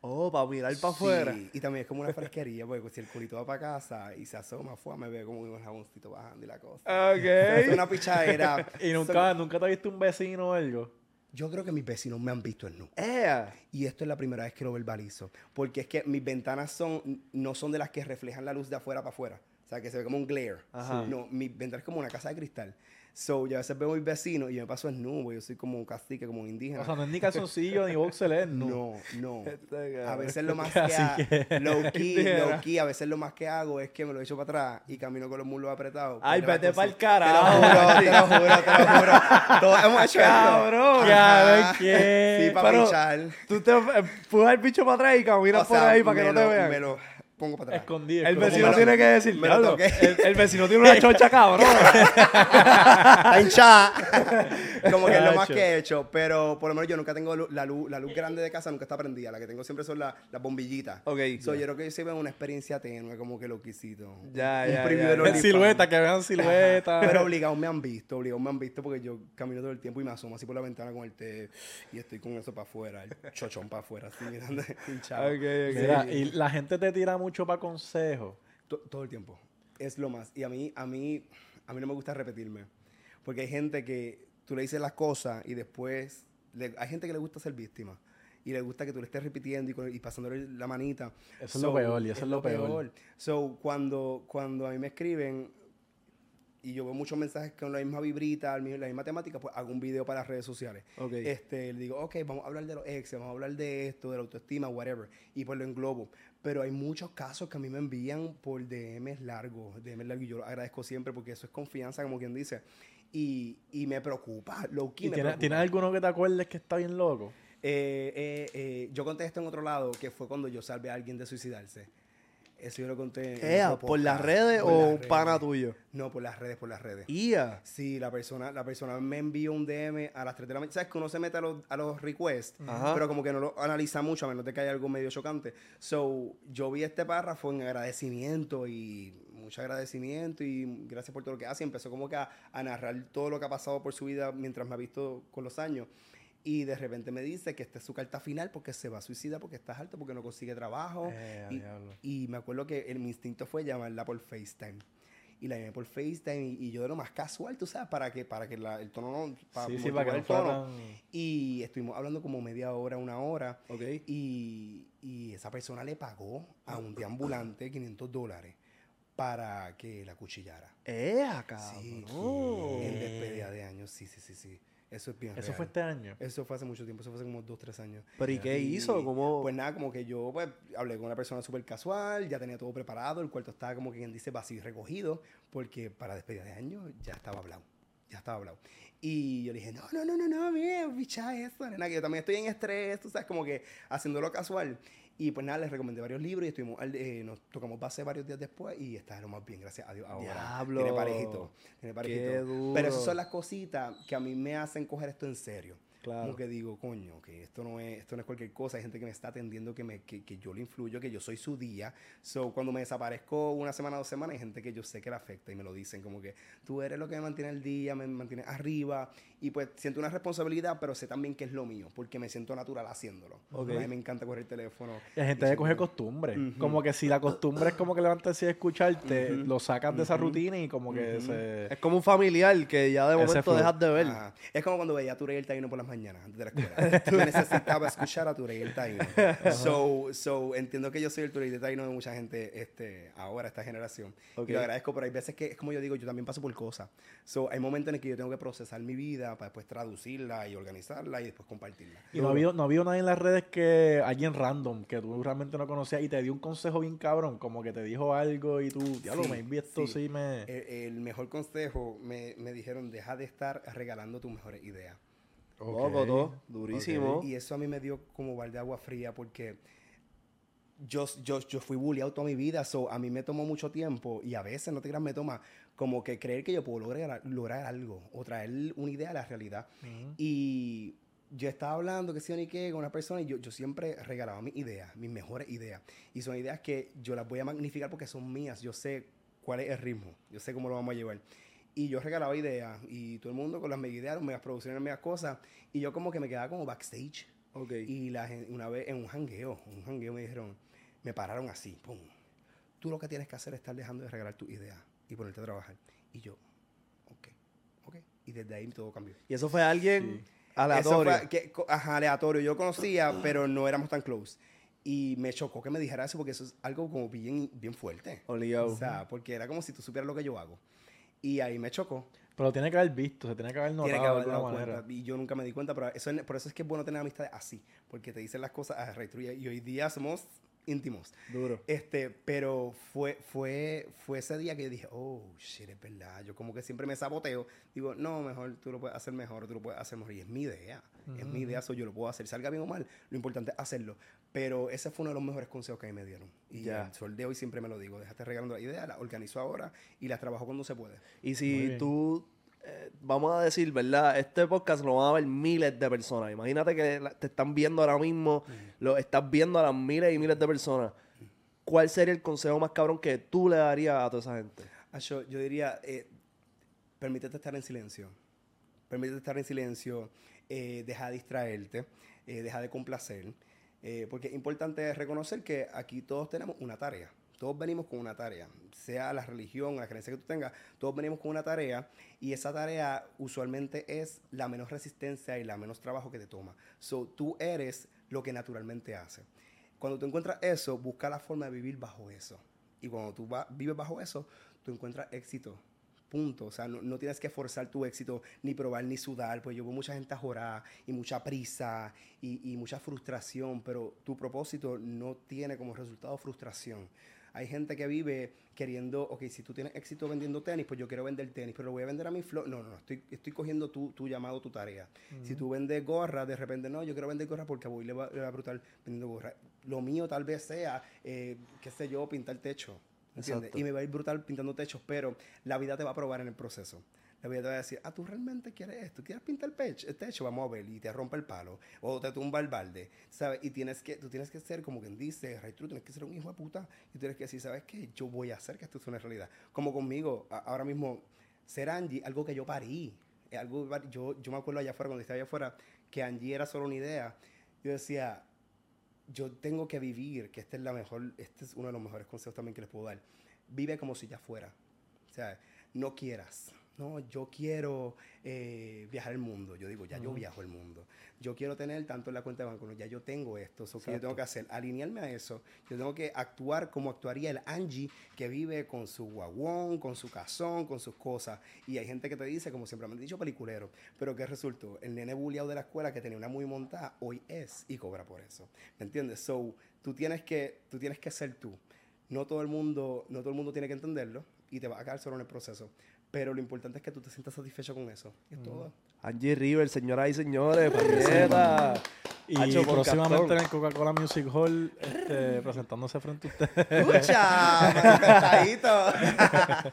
Oh, para mirar para Sí, afuera. Y también es como una fresquería, porque si el culito va para casa y se asoma, fue, me ve como un jaboncito bajando y la cosa. Es Ok. una pichadera. Y nunca, nunca te has visto un vecino o algo. Yo creo que mis vecinos me han visto en nu. Ea. Y esto es la primera vez que lo verbalizo. Porque es que mis ventanas son, no son de las que reflejan la luz de afuera para afuera. O sea, que se ve como un glare. Ajá. No, mi ventana es como una casa de cristal. So, yo a veces veo a mis vecinos y yo me paso nu, yo soy como un cacique, como un indígena. O sea, no es ni calzoncillo ni boxer, es no. no, no. Este A veces lo más que, Así ha- que- low key, low key, a veces lo más que hago es que me lo echo para atrás y camino con los muslos apretados. Ay, vete cosa- pa'l carajo, Te lo juro, te lo juro, te lo juro. Todos hemos hecho esto. Cabrón. Cabrón, ¿qué? Sí, para pichar. Tú te empujas el bicho para atrás y caminas por ahí para que no te vean. Pongo para atrás. Escondido. El vecino tiene que decir, me lo "Diablo, toqué". el, el vecino tiene una chocha cabrón. Está hinchada. Como que es lo más que he hecho. Pero por lo menos yo nunca tengo lu- la luz, la luz grande de casa, nunca está prendida. La que tengo siempre son la- las bombillitas. Ok. So, yo creo que se ve una experiencia tenue, como que loquisito. Ya, Un ya, preview ya. de silueta, que vean silueta. Pero obligados me han visto, obligados me han visto porque yo camino todo el tiempo y me asomo así por la ventana con el té y estoy con eso para afuera, el chochón para afuera, así mirando hinchado. Ok, ok. Mira, y la gente te tira mucho para consejos. To- todo el tiempo. Es lo más. Y a mí, a mí, a mí no me gusta repetirme. Porque hay gente que tú le dices las cosas y después. le- hay gente que le gusta ser víctima. Y le gusta que tú le estés repitiendo y, y pasándole la manita. Eso es lo peor, y eso es lo peor. So, cuando, cuando a mí me escriben y yo veo muchos mensajes con la misma vibrita, la misma temática, pues hago un video para las redes sociales. Ok. Este, le digo, ok, vamos a hablar de los ex, vamos a hablar de esto, de la autoestima, whatever. Y pues lo englobo. Pero hay muchos casos que a mí me envían por DMs largos, DMs largos, y yo lo agradezco siempre porque eso es confianza, como quien dice. Y, y me preocupa, ¿Y me tienes. ¿Tienes alguno que te acuerdes que está bien loco? Eh, eh, eh, yo conté esto en otro lado, que fue cuando yo salvé a alguien de suicidarse. Eso yo lo conté. en Ea, ¿por las redes Por o las un pana tuyo? No, por las redes, por las redes. Ia. Sí, la persona, la persona me envió un DM a las 3 de la mañana. ¿Sabes que uno se mete a los, a los requests? Ajá. Pero como que no lo analiza mucho, a menos de que haya algo medio chocante. So, yo vi este párrafo en agradecimiento y mucho agradecimiento y gracias por todo lo que hace. Y empezó como que a, a narrar todo lo que ha pasado por su vida mientras me ha visto con los años. Y de repente me dice que esta es su carta final porque se va a suicidar, porque está alto, porque no consigue trabajo. Eh, y, me acuerdo que el, mi instinto fue llamarla por FaceTime. Y la llamé por FaceTime y, y yo de lo más casual, tú sabes, para que, para que la- el tono no... Para Sí, sí, para que el tono. tan... Y estuvimos hablando como media hora, una hora. Ok. Y, y esa persona le pagó a un deambulante 500 dólares para que la cuchillara. Ea, Sí, cabrón. en despedida de años, sí, sí, sí, sí. Eso es bien Eso real. fue este año. Eso fue hace mucho tiempo, eso fue hace como dos, tres años. Pero ¿y qué hizo? ¿Cómo? Pues nada, como que yo pues, hablé con una persona súper casual, ya tenía todo preparado, el cuarto estaba como quien dice vacío y recogido, porque para despedida de año ya estaba hablado, ya estaba hablado. Y yo le dije, no, no, no, no, no, mira, picha eso, nena, que yo también estoy en estrés, tú sabes, como que haciéndolo casual. Y pues nada, les recomendé varios libros y estuvimos, eh, nos tocamos base varios días después y está lo más bien, gracias a Dios. Ahora Diablo. tiene parejito, tiene parejito. Qué duro. Pero esas son las cositas que a mí me hacen coger esto en serio. Claro. como que digo, coño, que esto no es, esto no es cualquier cosa, hay gente que me está atendiendo, que, me, que, que yo le influyo, que yo soy su día. So, cuando me desaparezco una semana, dos semanas, hay gente que yo sé que le afecta y me lo dicen, como que tú eres lo que me mantiene el día, me mantiene arriba, y pues siento una responsabilidad, pero sé también que es lo mío, porque me siento natural haciéndolo. Ok. A mí me encanta coger el teléfono. Y hay gente que coge costumbre. Como que si la costumbre es como que levantarse y escucharte, lo sacas de esa rutina y como que se... Es como un familiar que ya de momento dejas de ver. Ajá. Es como cuando veía a Turey el Taino por las mañanas, antes de la escuela. Tú necesitabas escuchar a Turey el Taino. So, so, entiendo que yo soy el Turey el Taino de mucha gente este, ahora, esta generación. Ok. Y lo agradezco, pero hay veces que, es como yo digo, yo también paso por cosas. So, hay momentos en el que yo tengo que procesar mi vida para después traducirla y organizarla y después compartirla. Y no había, no había nadie en las redes que alguien random que tú realmente no conocías y te dio un consejo bien cabrón, como que te dijo algo y tú, diablo, Sí, maybe esto sí, sí. me... El, el mejor consejo me, me dijeron, deja de estar regalando tus mejores ideas. Loco, todo. Durísimo. Y eso a mí me dio como balde de agua fría porque yo, yo, yo fui bulleado toda mi vida, so a mí me tomó mucho tiempo y a veces, no te creas, me toma como que creer que yo puedo lograr, lograr algo o traer una idea a la realidad. Y yo estaba hablando, que sí o ni qué, con una persona y yo, yo siempre regalaba mis ideas, mis mejores ideas. Y son ideas que yo las voy a magnificar porque son mías, yo sé cuál es el ritmo, yo sé cómo lo vamos a llevar. Y yo regalaba ideas y todo el mundo con las mega ideas, las megas producciones, megas cosas. Y yo como que me quedaba como backstage. Ok. Y la, una vez en un jangueo, en un jangueo me dijeron, me pararon así, pum. Tú lo que tienes que hacer es estar dejando de regalar tus ideas y ponerte a trabajar. Y yo, ok, ok. Y desde ahí todo cambió. Y eso fue alguien Eso aleatorio. fue que- ajá, aleatorio. Yo conocía, pero no éramos tan close. Y me chocó que me dijera eso porque eso es algo como bien, bien fuerte. Obligado. O sea, porque era como si tú supieras lo que yo hago. Y ahí me chocó. Pero tiene que haber visto, se tiene que haber notado Tiene que de haber alguna dado manera. cuenta. Y yo nunca me di cuenta, pero eso es- por eso es que es bueno tener amistades así. Porque te dicen las cosas a. Y hoy día somos íntimos. Duro. Este, pero fue, fue, fue ese día que dije, oh, shit, es verdad. Yo como que siempre me saboteo. Digo, no, mejor tú lo puedes hacer mejor, tú lo puedes hacer mejor. Y es mi idea. Es mi idea, so yo lo puedo hacer. Salga bien o mal, lo importante es hacerlo. Pero ese fue uno de los mejores consejos que a mí me dieron. Y Ya. al sol de hoy siempre me lo digo. Déjate regalando la idea, la organizo ahora y las trabajo cuando se puede. Y si tú, eh, vamos a decir, ¿verdad? Este podcast lo van a ver miles de personas. Imagínate que te están viendo ahora mismo, lo estás viendo a las miles y miles de personas. ¿Cuál sería el consejo más cabrón que tú le darías a toda esa gente? Yo, yo diría, eh, permítete estar en silencio. Permítete estar en silencio, eh, deja de distraerte, eh, deja de complacer. eh, porque es importante reconocer que aquí todos tenemos una tarea. Todos venimos con una tarea, sea la religión, la creencia que tú tengas, todos venimos con una tarea y esa tarea usualmente es la menos resistencia y la menos trabajo que te toma. So, tú eres lo que naturalmente hace. Cuando tú encuentras eso, busca la forma de vivir bajo eso. Y cuando tú va- vives bajo eso, tú encuentras éxito. Punto. O sea, no, no tienes que forzar tu éxito, ni probar, ni sudar. Pues yo veo mucha gente ajorar y mucha prisa y, y mucha frustración, pero tu propósito no tiene como resultado frustración. Hay gente que vive queriendo, ok, si tú tienes éxito vendiendo tenis, pues yo quiero vender tenis, pero lo voy a vender a mi flow. No, no, no, estoy, estoy cogiendo tu, tu llamado, tu tarea. Si tú vendes gorra, de repente, no, yo quiero vender gorra porque a Boy le va, le va a brutal vendiendo gorra. Lo mío tal vez sea, eh, qué sé yo, pintar techo. ¿entiendes? Exacto. Y me va a ir brutal pintando techos, pero la vida te va a probar en el proceso. La vida te va a decir, ah, tú realmente quieres esto, quieres pintar el, pecho, el techo, vamos a ver, y te rompe el palo, o te tumba el balde, ¿sabes? Y tienes que, tú tienes que ser, como quien dice, Ray, tú tienes que ser un hijo de puta, y tienes que decir, ¿sabes qué? Yo voy a hacer que esto sea una realidad. Como conmigo, a- ahora mismo, ser Angie, algo que yo parí, es algo, yo, yo me acuerdo allá afuera, cuando estaba allá afuera, que Angie era solo una idea, yo decía, yo tengo que vivir, que esta es la mejor, este es uno de los mejores consejos también que les puedo dar. Vive como si ya fuera. O sea, no quieras. No, yo quiero eh, viajar el mundo. Yo digo, ya yo viajo el mundo. Yo quiero tener tanto en la cuenta de banco. No, ya yo tengo esto. So, ¿Qué yo tengo que hacer? Alinearme a eso. Yo tengo que actuar como actuaría el Angie que vive con su guaguón, con su cazón, con sus cosas. Y hay gente que te dice, como siempre me han dicho, peliculero. Pero ¿qué resultó? El nene bulliado de la escuela que tenía una muy montada, hoy es y cobra por eso. ¿Me entiendes? So, tú tienes que, tú tienes que ser tú. No todo el mundo, no todo el mundo tiene que entenderlo y te va a quedar solo en el proceso. Pero lo importante es que tú te sientas satisfecho con eso. Y es todo. Angie River, señoras y señores. Y Hacho, próximamente en el Coca-Cola Music Hall, este, presentándose frente a ustedes. ¡Escucha!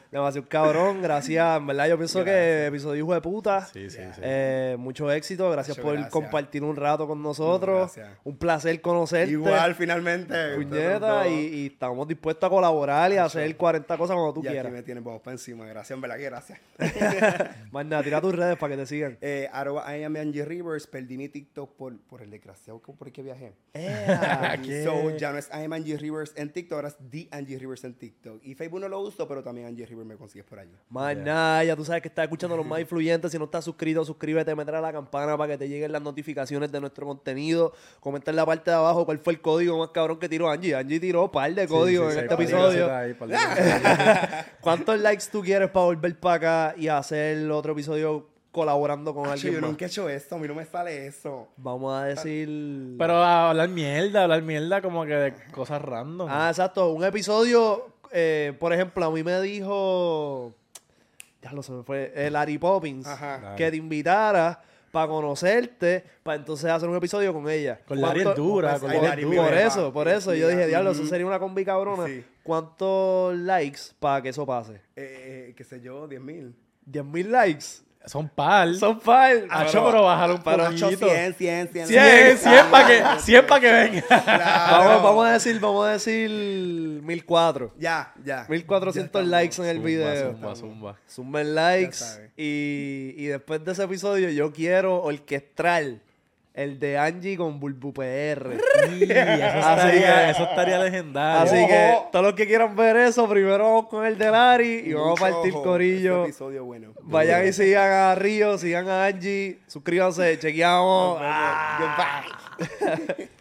Demasiado cabrón, gracias. En verdad, yo pienso que episodio hijo de puta. Sí, sí, sí. Eh, mucho éxito, gracias por gracias. compartir un rato con nosotros. Gracias. Un placer conocerte. Igual, finalmente. Puñeta, y, y estamos dispuestos a colaborar y a hacer 40 cosas cuando tú y aquí quieras. me tienen vamos para encima. Gracias, en verdad que gracias. Más nada, tira tus redes para que te sigan. Eh, arroba I am Angie Rivers. Perdí mi TikTok por, por el desgraciado por el que viajé. Y So, ya no es I am Angie Rivers en TikTok, ahora es The Angie Rivers en TikTok. Y Facebook no lo uso, pero también Angie Rivers me consigues por allí. Más nada, ya tú sabes que estás escuchando los más influyentes. Si no estás suscrito, suscríbete, a la campana para que te lleguen las notificaciones de nuestro contenido. Comenta en la parte de abajo cuál fue el código más cabrón que tiró Angie. Angie tiró un par de códigos Sí, en sí, este episodio. ahí. ¿Cuántos likes tú quieres para volver para acá y hacer otro episodio colaborando con Acho, alguien yo más? nunca he hecho esto, a mí no me sale eso. Vamos a decir... Pero a hablar mierda, hablar mierda como que de cosas random. Ah, exacto. Un episodio, eh, por ejemplo, a mí me dijo... Ya lo se me fue. El Larry Poppins. Ajá. Que te invitara para conocerte, para entonces hacer un episodio con ella. Con Larry es ¿Cuánto- dura, con dura. Por eso, por eso. Yo dije, diablo, eso sería una combi cabrona. Sí. ¿Cuántos likes para que eso pase? Eh, eh, qué sé yo, 10 mil. ¿10 mil likes? Son par. Son par. Hacho, pero bájalo un Pero poquito. 100, 100, 100. 100, 100 para que, 100 pa' que venga. Vamos, vamos a decir, vamos a decir 1004. Ya, ya. 1400 Ya likes en el Zumba, video. Zumba, zumba. Sumen likes. sabes. Y, y después de ese episodio, yo quiero orquestrar el de Angie con Bulbu PR. Eso, estaría, eso estaría legendario. Así que todos los que quieran ver eso, primero vamos con el de Lari y vamos a partir ojo, corillo. Este episodio bueno. Vayan y sigan a Río, sigan a Angie, suscríbanse, chequeamos. Ah. Goodbye.